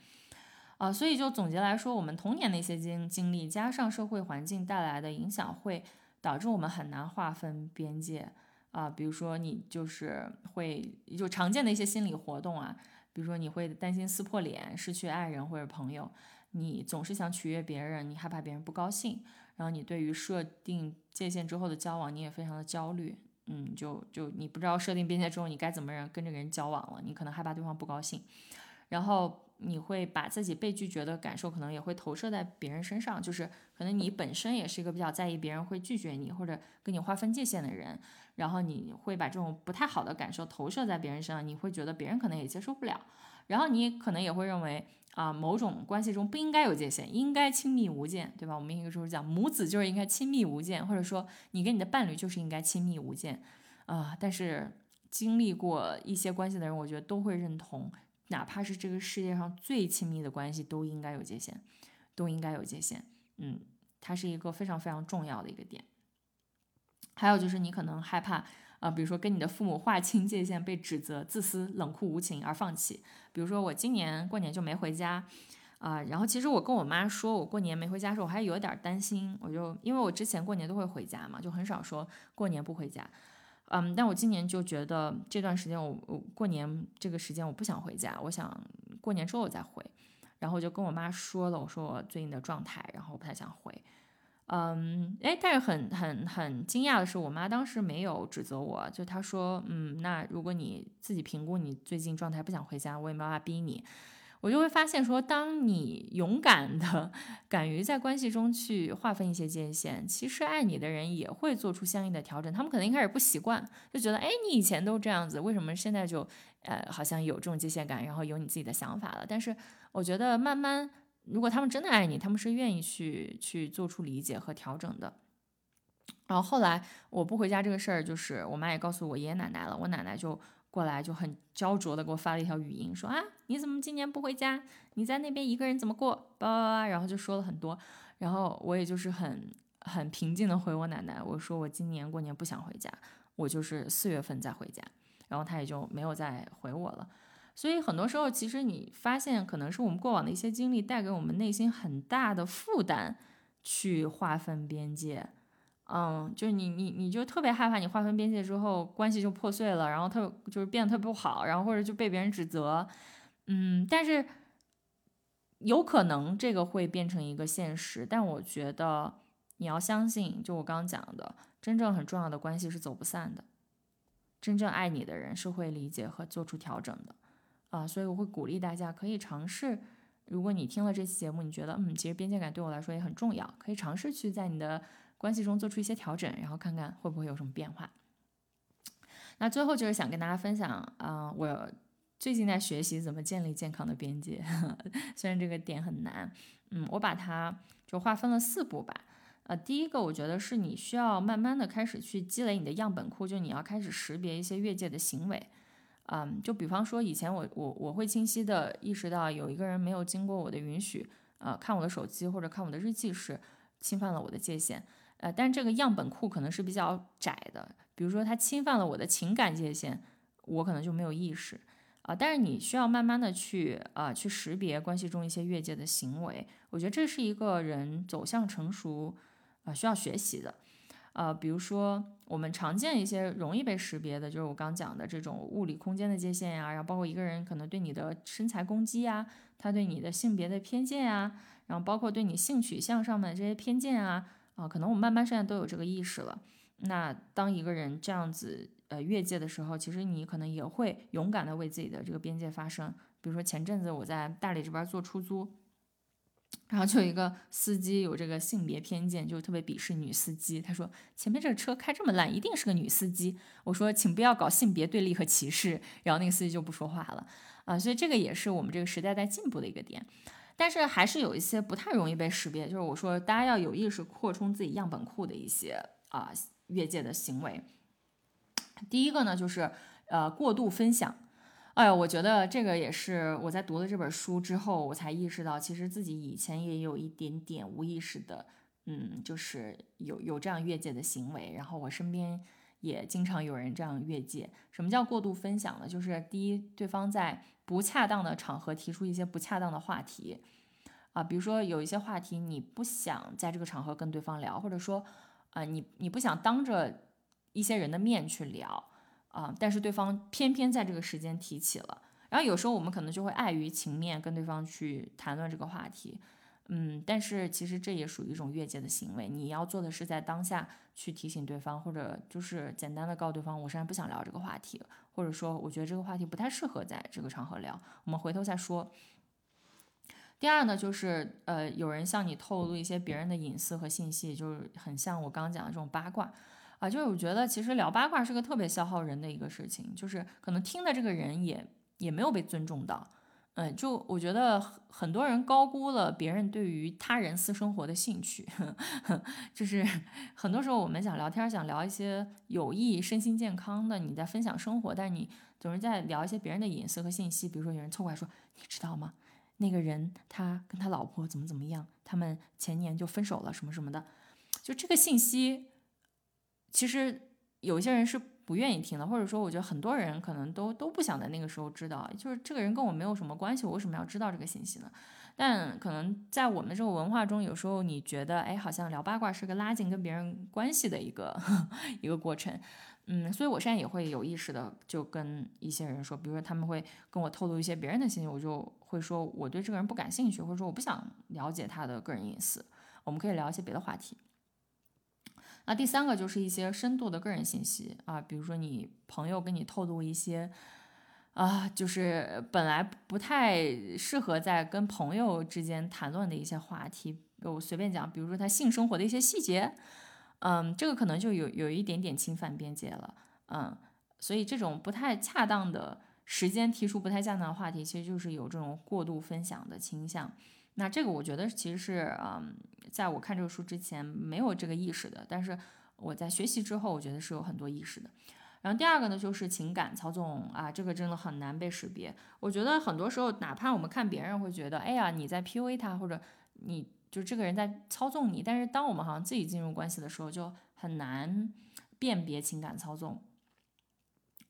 啊，所以就总结来说，我们童年的一些经经历加上社会环境带来的影响，会导致我们很难划分边界。啊，比如说你就是会就常见的一些心理活动啊，比如说你会担心撕破脸、失去爱人或者朋友，你总是想取悦别人，你害怕别人不高兴，然后你对于设定界限之后的交往你也非常的焦虑，嗯，就就你不知道设定边界之后你该怎么人跟这个人交往了，你可能害怕对方不高兴，然后。你会把自己被拒绝的感受，可能也会投射在别人身上，就是可能你本身也是一个比较在意别人会拒绝你或者跟你划分界限的人，然后你会把这种不太好的感受投射在别人身上，你会觉得别人可能也接受不了，然后你可能也会认为啊，某种关系中不应该有界限，应该亲密无间，对吧？我们一个时候讲母子就是应该亲密无间，或者说你跟你的伴侣就是应该亲密无间，啊，但是经历过一些关系的人，我觉得都会认同。哪怕是这个世界上最亲密的关系，都应该有界限，都应该有界限。嗯，它是一个非常非常重要的一个点。还有就是你可能害怕啊，比如说跟你的父母划清界限，被指责自私、冷酷无情而放弃。比如说我今年过年就没回家啊，然后其实我跟我妈说我过年没回家的时候，我还有点担心。我就因为我之前过年都会回家嘛，就很少说过年不回家。嗯，但我今年就觉得这段时间我我过年这个时间我不想回家，我想过年之后我再回。然后我就跟我妈说了，我说我最近的状态，然后我不太想回。嗯，哎，但是很很很惊讶的是，我妈当时没有指责我，就她说，嗯，那如果你自己评估你最近状态不想回家，我也没办法逼你。我就会发现说，当你勇敢的敢于在关系中去划分一些界限，其实爱你的人也会做出相应的调整。他们可能一开始不习惯，就觉得，哎，你以前都这样子，为什么现在就，呃，好像有这种界限感，然后有你自己的想法了？但是我觉得慢慢。如果他们真的爱你，他们是愿意去去做出理解和调整的。然后后来我不回家这个事儿，就是我妈也告诉我爷爷奶奶了，我奶奶就过来就很焦灼的给我发了一条语音，说啊你怎么今年不回家？你在那边一个人怎么过？叭叭叭，然后就说了很多。然后我也就是很很平静的回我奶奶，我说我今年过年不想回家，我就是四月份再回家。然后她也就没有再回我了。所以很多时候，其实你发现，可能是我们过往的一些经历带给我们内心很大的负担，去划分边界。嗯，就是你你你就特别害怕，你划分边界之后，关系就破碎了，然后特就是变得特别不好，然后或者就被别人指责。嗯，但是有可能这个会变成一个现实，但我觉得你要相信，就我刚刚讲的，真正很重要的关系是走不散的，真正爱你的人是会理解和做出调整的。啊，所以我会鼓励大家可以尝试，如果你听了这期节目，你觉得嗯，其实边界感对我来说也很重要，可以尝试去在你的关系中做出一些调整，然后看看会不会有什么变化。那最后就是想跟大家分享啊，我最近在学习怎么建立健康的边界，虽然这个点很难，嗯，我把它就划分了四步吧。呃，第一个我觉得是你需要慢慢的开始去积累你的样本库，就你要开始识别一些越界的行为。嗯，就比方说，以前我我我会清晰的意识到有一个人没有经过我的允许，呃，看我的手机或者看我的日记是侵犯了我的界限，呃，但这个样本库可能是比较窄的，比如说他侵犯了我的情感界限，我可能就没有意识，啊，但是你需要慢慢的去啊去识别关系中一些越界的行为，我觉得这是一个人走向成熟啊需要学习的。呃，比如说我们常见一些容易被识别的，就是我刚讲的这种物理空间的界限呀，然后包括一个人可能对你的身材攻击呀，他对你的性别的偏见呀，然后包括对你性取向上面的这些偏见啊，啊，可能我们慢慢现在都有这个意识了。那当一个人这样子呃越界的时候，其实你可能也会勇敢的为自己的这个边界发声。比如说前阵子我在大理这边做出租。然后就有一个司机有这个性别偏见，就特别鄙视女司机。他说前面这个车开这么烂，一定是个女司机。我说请不要搞性别对立和歧视。然后那个司机就不说话了啊。所以这个也是我们这个时代在进步的一个点。但是还是有一些不太容易被识别，就是我说大家要有意识扩充自己样本库的一些啊越界的行为。第一个呢就是呃过度分享。哎呀，我觉得这个也是我在读了这本书之后，我才意识到，其实自己以前也有一点点无意识的，嗯，就是有有这样越界的行为。然后我身边也经常有人这样越界。什么叫过度分享呢？就是第一，对方在不恰当的场合提出一些不恰当的话题，啊，比如说有一些话题你不想在这个场合跟对方聊，或者说，啊，你你不想当着一些人的面去聊。啊，但是对方偏偏在这个时间提起了，然后有时候我们可能就会碍于情面跟对方去谈论这个话题，嗯，但是其实这也属于一种越界的行为。你要做的是在当下去提醒对方，或者就是简单的告对方，我现在不想聊这个话题，或者说我觉得这个话题不太适合在这个场合聊，我们回头再说。第二呢，就是呃，有人向你透露一些别人的隐私和信息，就是很像我刚刚讲的这种八卦。啊，就是我觉得其实聊八卦是个特别消耗人的一个事情，就是可能听的这个人也也没有被尊重到，嗯，就我觉得很多人高估了别人对于他人私生活的兴趣，就是很多时候我们想聊天，想聊一些有益身心健康的，你在分享生活，但你总是在聊一些别人的隐私和信息，比如说有人凑过来说，你知道吗？那个人他跟他老婆怎么怎么样，他们前年就分手了，什么什么的，就这个信息。其实有些人是不愿意听的，或者说，我觉得很多人可能都都不想在那个时候知道，就是这个人跟我没有什么关系，我为什么要知道这个信息呢？但可能在我们这个文化中，有时候你觉得，哎，好像聊八卦是个拉近跟别人关系的一个 一个过程，嗯，所以我现在也会有意识的就跟一些人说，比如说他们会跟我透露一些别人的信息，我就会说我对这个人不感兴趣，或者说我不想了解他的个人隐私，我们可以聊一些别的话题。那第三个就是一些深度的个人信息啊，比如说你朋友跟你透露一些，啊，就是本来不太适合在跟朋友之间谈论的一些话题，我随便讲，比如说他性生活的一些细节，嗯，这个可能就有有一点点侵犯边界了，嗯，所以这种不太恰当的时间提出不太恰当的话题，其实就是有这种过度分享的倾向。那这个我觉得其实是，嗯，在我看这个书之前没有这个意识的，但是我在学习之后，我觉得是有很多意识的。然后第二个呢，就是情感操纵啊，这个真的很难被识别。我觉得很多时候，哪怕我们看别人会觉得，哎呀，你在 PUA 他，或者你就这个人在操纵你，但是当我们好像自己进入关系的时候，就很难辨别情感操纵。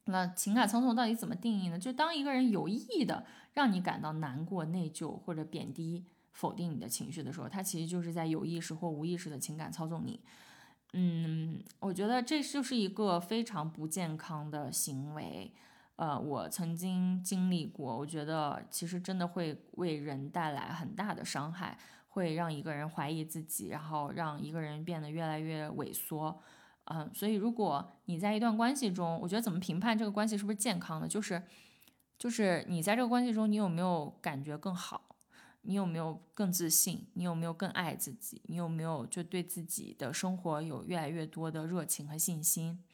那情感操纵到底怎么定义呢？就当一个人有意的让你感到难过、内疚或者贬低。否定你的情绪的时候，他其实就是在有意识或无意识的情感操纵你。嗯，我觉得这就是一个非常不健康的行为。呃，我曾经经历过，我觉得其实真的会为人带来很大的伤害，会让一个人怀疑自己，然后让一个人变得越来越萎缩。嗯，所以如果你在一段关系中，我觉得怎么评判这个关系是不是健康的，就是就是你在这个关系中，你有没有感觉更好？你有没有更自信？你有没有更爱自己？你有没有就对自己的生活有越来越多的热情和信心？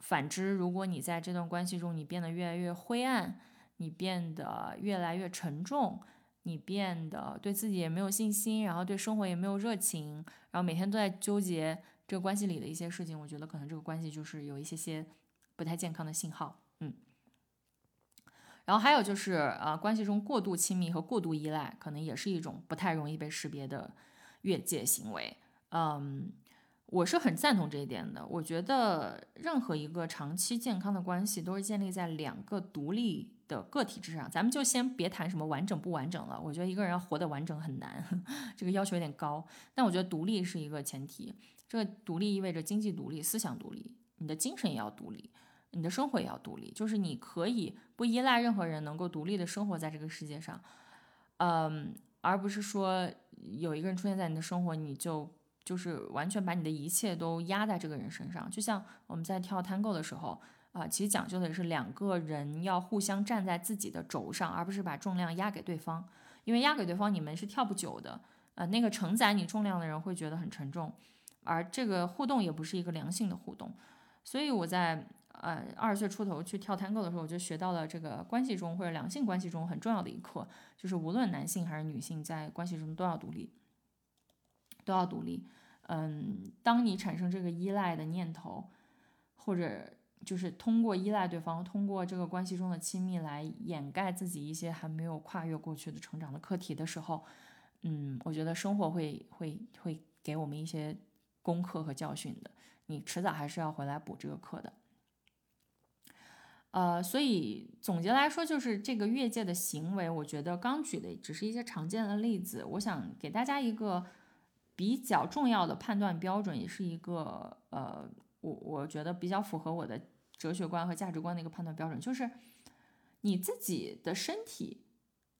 反之，如果你在这段关系中你变得越来越灰暗，你变得越来越沉重，你变得对自己也没有信心，然后对生活也没有热情，然后每天都在纠结这个关系里的一些事情，我觉得可能这个关系就是有一些些不太健康的信号。嗯。然后还有就是，啊，关系中过度亲密和过度依赖，可能也是一种不太容易被识别的越界行为。嗯，我是很赞同这一点的。我觉得任何一个长期健康的关系，都是建立在两个独立的个体之上。咱们就先别谈什么完整不完整了。我觉得一个人要活得完整很难，这个要求有点高。但我觉得独立是一个前提。这个独立意味着经济独立、思想独立，你的精神也要独立。你的生活也要独立，就是你可以不依赖任何人，能够独立的生活在这个世界上，嗯，而不是说有一个人出现在你的生活，你就就是完全把你的一切都压在这个人身上。就像我们在跳探戈的时候啊，其实讲究的是两个人要互相站在自己的轴上，而不是把重量压给对方，因为压给对方你们是跳不久的，呃，那个承载你重量的人会觉得很沉重，而这个互动也不是一个良性的互动，所以我在。呃，二十岁出头去跳探戈的时候，我就学到了这个关系中或者两性关系中很重要的一课，就是无论男性还是女性，在关系中都要独立，都要独立。嗯，当你产生这个依赖的念头，或者就是通过依赖对方，通过这个关系中的亲密来掩盖自己一些还没有跨越过去的成长的课题的时候，嗯，我觉得生活会会会给我们一些功课和教训的，你迟早还是要回来补这个课的。呃，所以总结来说，就是这个越界的行为，我觉得刚举的只是一些常见的例子。我想给大家一个比较重要的判断标准，也是一个呃，我我觉得比较符合我的哲学观和价值观的一个判断标准，就是你自己的身体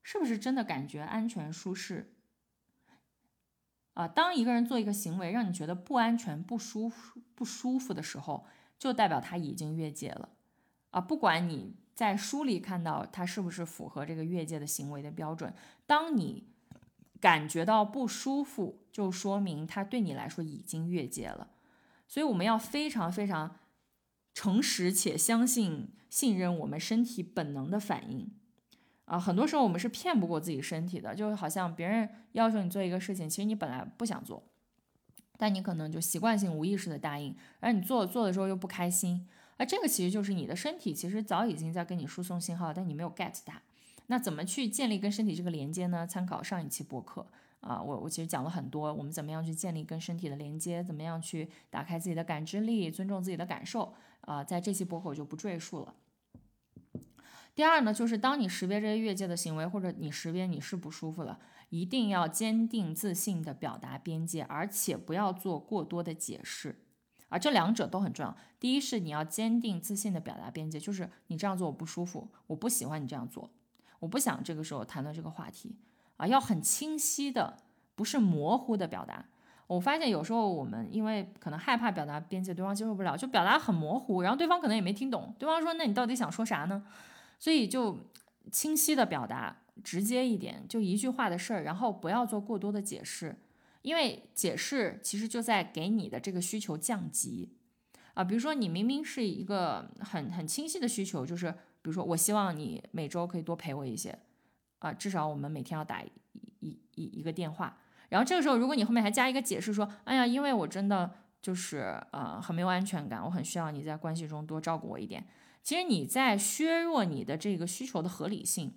是不是真的感觉安全舒适啊？当一个人做一个行为让你觉得不安全、不舒服、不舒服的时候，就代表他已经越界了。啊，不管你在书里看到他是不是符合这个越界的行为的标准，当你感觉到不舒服，就说明他对你来说已经越界了。所以我们要非常非常诚实且相信、信任我们身体本能的反应。啊，很多时候我们是骗不过自己身体的，就好像别人要求你做一个事情，其实你本来不想做，但你可能就习惯性无意识的答应，而你做做的时候又不开心。而这个其实就是你的身体，其实早已经在跟你输送信号，但你没有 get 它。那怎么去建立跟身体这个连接呢？参考上一期播客啊，我我其实讲了很多，我们怎么样去建立跟身体的连接，怎么样去打开自己的感知力，尊重自己的感受啊，在这期播客我就不赘述了。第二呢，就是当你识别这些越界的行为，或者你识别你是不舒服了，一定要坚定自信的表达边界，而且不要做过多的解释。啊，这两者都很重要。第一是你要坚定自信的表达边界，就是你这样做我不舒服，我不喜欢你这样做，我不想这个时候谈论这个话题啊，要很清晰的，不是模糊的表达。我发现有时候我们因为可能害怕表达边界，对方接受不了，就表达很模糊，然后对方可能也没听懂。对方说：“那你到底想说啥呢？”所以就清晰的表达，直接一点，就一句话的事儿，然后不要做过多的解释。因为解释其实就在给你的这个需求降级啊，比如说你明明是一个很很清晰的需求，就是比如说我希望你每周可以多陪我一些啊，至少我们每天要打一一一一个电话。然后这个时候如果你后面还加一个解释说，哎呀，因为我真的就是呃很没有安全感，我很需要你在关系中多照顾我一点。其实你在削弱你的这个需求的合理性，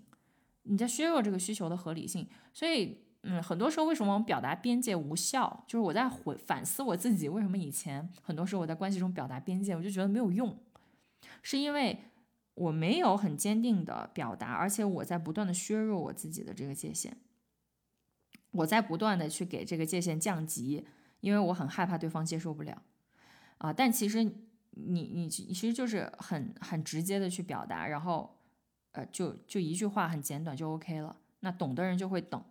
你在削弱这个需求的合理性，所以。嗯，很多时候为什么我们表达边界无效？就是我在回反思我自己，为什么以前很多时候我在关系中表达边界，我就觉得没有用，是因为我没有很坚定的表达，而且我在不断的削弱我自己的这个界限，我在不断的去给这个界限降级，因为我很害怕对方接受不了啊。但其实你你其实就是很很直接的去表达，然后呃就就一句话很简短就 OK 了，那懂的人就会懂。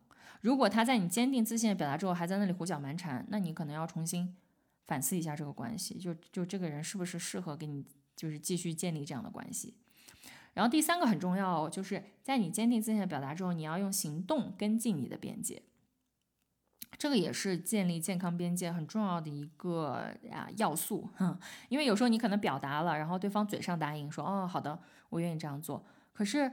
如果他在你坚定自信的表达之后，还在那里胡搅蛮缠，那你可能要重新反思一下这个关系，就就这个人是不是适合跟你就是继续建立这样的关系。然后第三个很重要，就是在你坚定自信的表达之后，你要用行动跟进你的边界，这个也是建立健康边界很重要的一个啊要素。哼因为有时候你可能表达了，然后对方嘴上答应说哦好的，我愿意这样做，可是。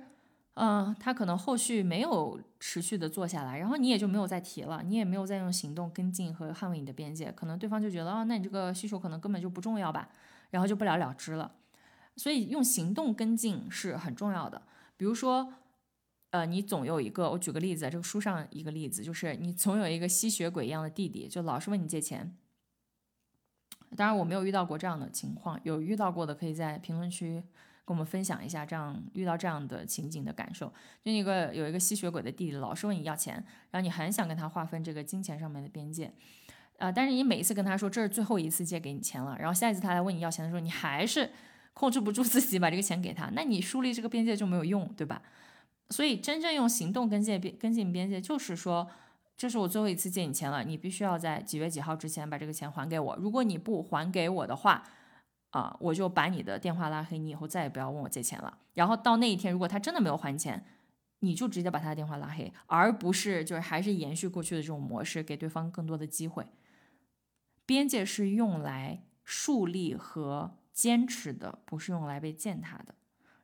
嗯，他可能后续没有持续的做下来，然后你也就没有再提了，你也没有再用行动跟进和捍卫你的边界，可能对方就觉得啊，那你这个需求可能根本就不重要吧，然后就不了了之了。所以用行动跟进是很重要的。比如说，呃，你总有一个，我举个例子，这个书上一个例子就是你总有一个吸血鬼一样的弟弟，就老是问你借钱。当然我没有遇到过这样的情况，有遇到过的可以在评论区。跟我们分享一下，这样遇到这样的情景的感受。就一个有一个吸血鬼的弟弟，老是问你要钱，然后你很想跟他划分这个金钱上面的边界，啊，但是你每一次跟他说这是最后一次借给你钱了，然后下一次他来问你要钱的时候，你还是控制不住自己把这个钱给他，那你树立这个边界就没有用，对吧？所以真正用行动跟进边跟进边界，就是说这是我最后一次借你钱了，你必须要在几月几号之前把这个钱还给我，如果你不还给我的话。啊，我就把你的电话拉黑，你以后再也不要问我借钱了。然后到那一天，如果他真的没有还钱，你就直接把他的电话拉黑，而不是就是还是延续过去的这种模式，给对方更多的机会。边界是用来树立和坚持的，不是用来被践踏的。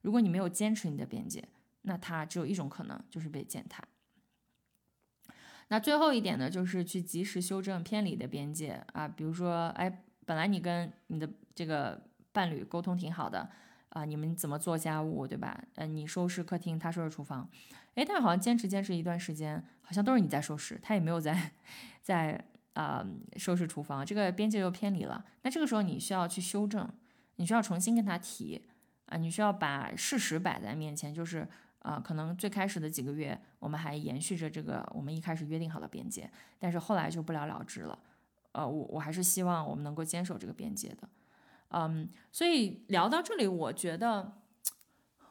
如果你没有坚持你的边界，那它只有一种可能，就是被践踏。那最后一点呢，就是去及时修正偏离的边界啊，比如说，哎。本来你跟你的这个伴侣沟通挺好的啊，你们怎么做家务，对吧？嗯，你收拾客厅，他收拾厨房，诶，但是好像坚持坚持一段时间，好像都是你在收拾，他也没有在在啊收拾厨房，这个边界又偏离了。那这个时候你需要去修正，你需要重新跟他提啊，你需要把事实摆在面前，就是啊，可能最开始的几个月我们还延续着这个我们一开始约定好的边界，但是后来就不了了之了。呃，我我还是希望我们能够坚守这个边界的，嗯，所以聊到这里，我觉得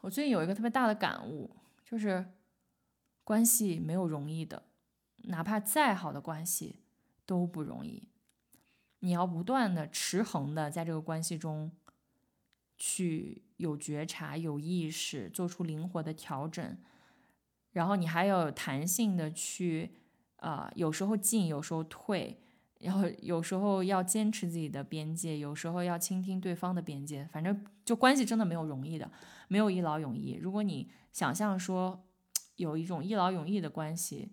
我最近有一个特别大的感悟，就是关系没有容易的，哪怕再好的关系都不容易，你要不断的持衡的在这个关系中去有觉察、有意识，做出灵活的调整，然后你还要有弹性的去，啊，有时候进，有时候退。然后有时候要坚持自己的边界，有时候要倾听对方的边界。反正就关系真的没有容易的，没有一劳永逸。如果你想象说有一种一劳永逸的关系，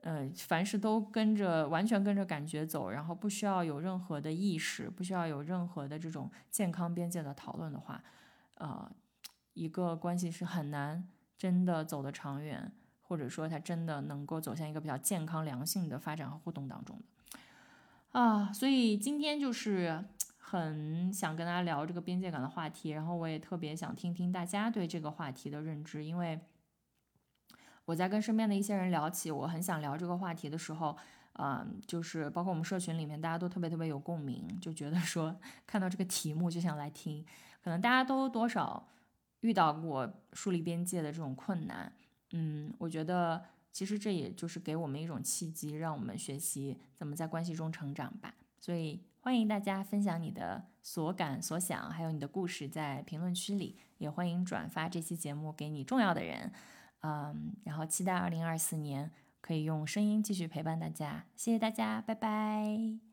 呃，凡事都跟着完全跟着感觉走，然后不需要有任何的意识，不需要有任何的这种健康边界的讨论的话，呃，一个关系是很难真的走得长远，或者说它真的能够走向一个比较健康良性的发展和互动当中的。啊，所以今天就是很想跟大家聊这个边界感的话题，然后我也特别想听听大家对这个话题的认知，因为我在跟身边的一些人聊起我很想聊这个话题的时候，嗯，就是包括我们社群里面，大家都特别特别有共鸣，就觉得说看到这个题目就想来听。可能大家都多少遇到过树立边界的这种困难，嗯，我觉得其实这也就是给我们一种契机，让我们学习怎么在关系中成长吧。所以欢迎大家分享你的所感所想，还有你的故事在评论区里，也欢迎转发这期节目给你重要的人，嗯，然后期待二零二四年。可以用声音继续陪伴大家，谢谢大家，拜拜。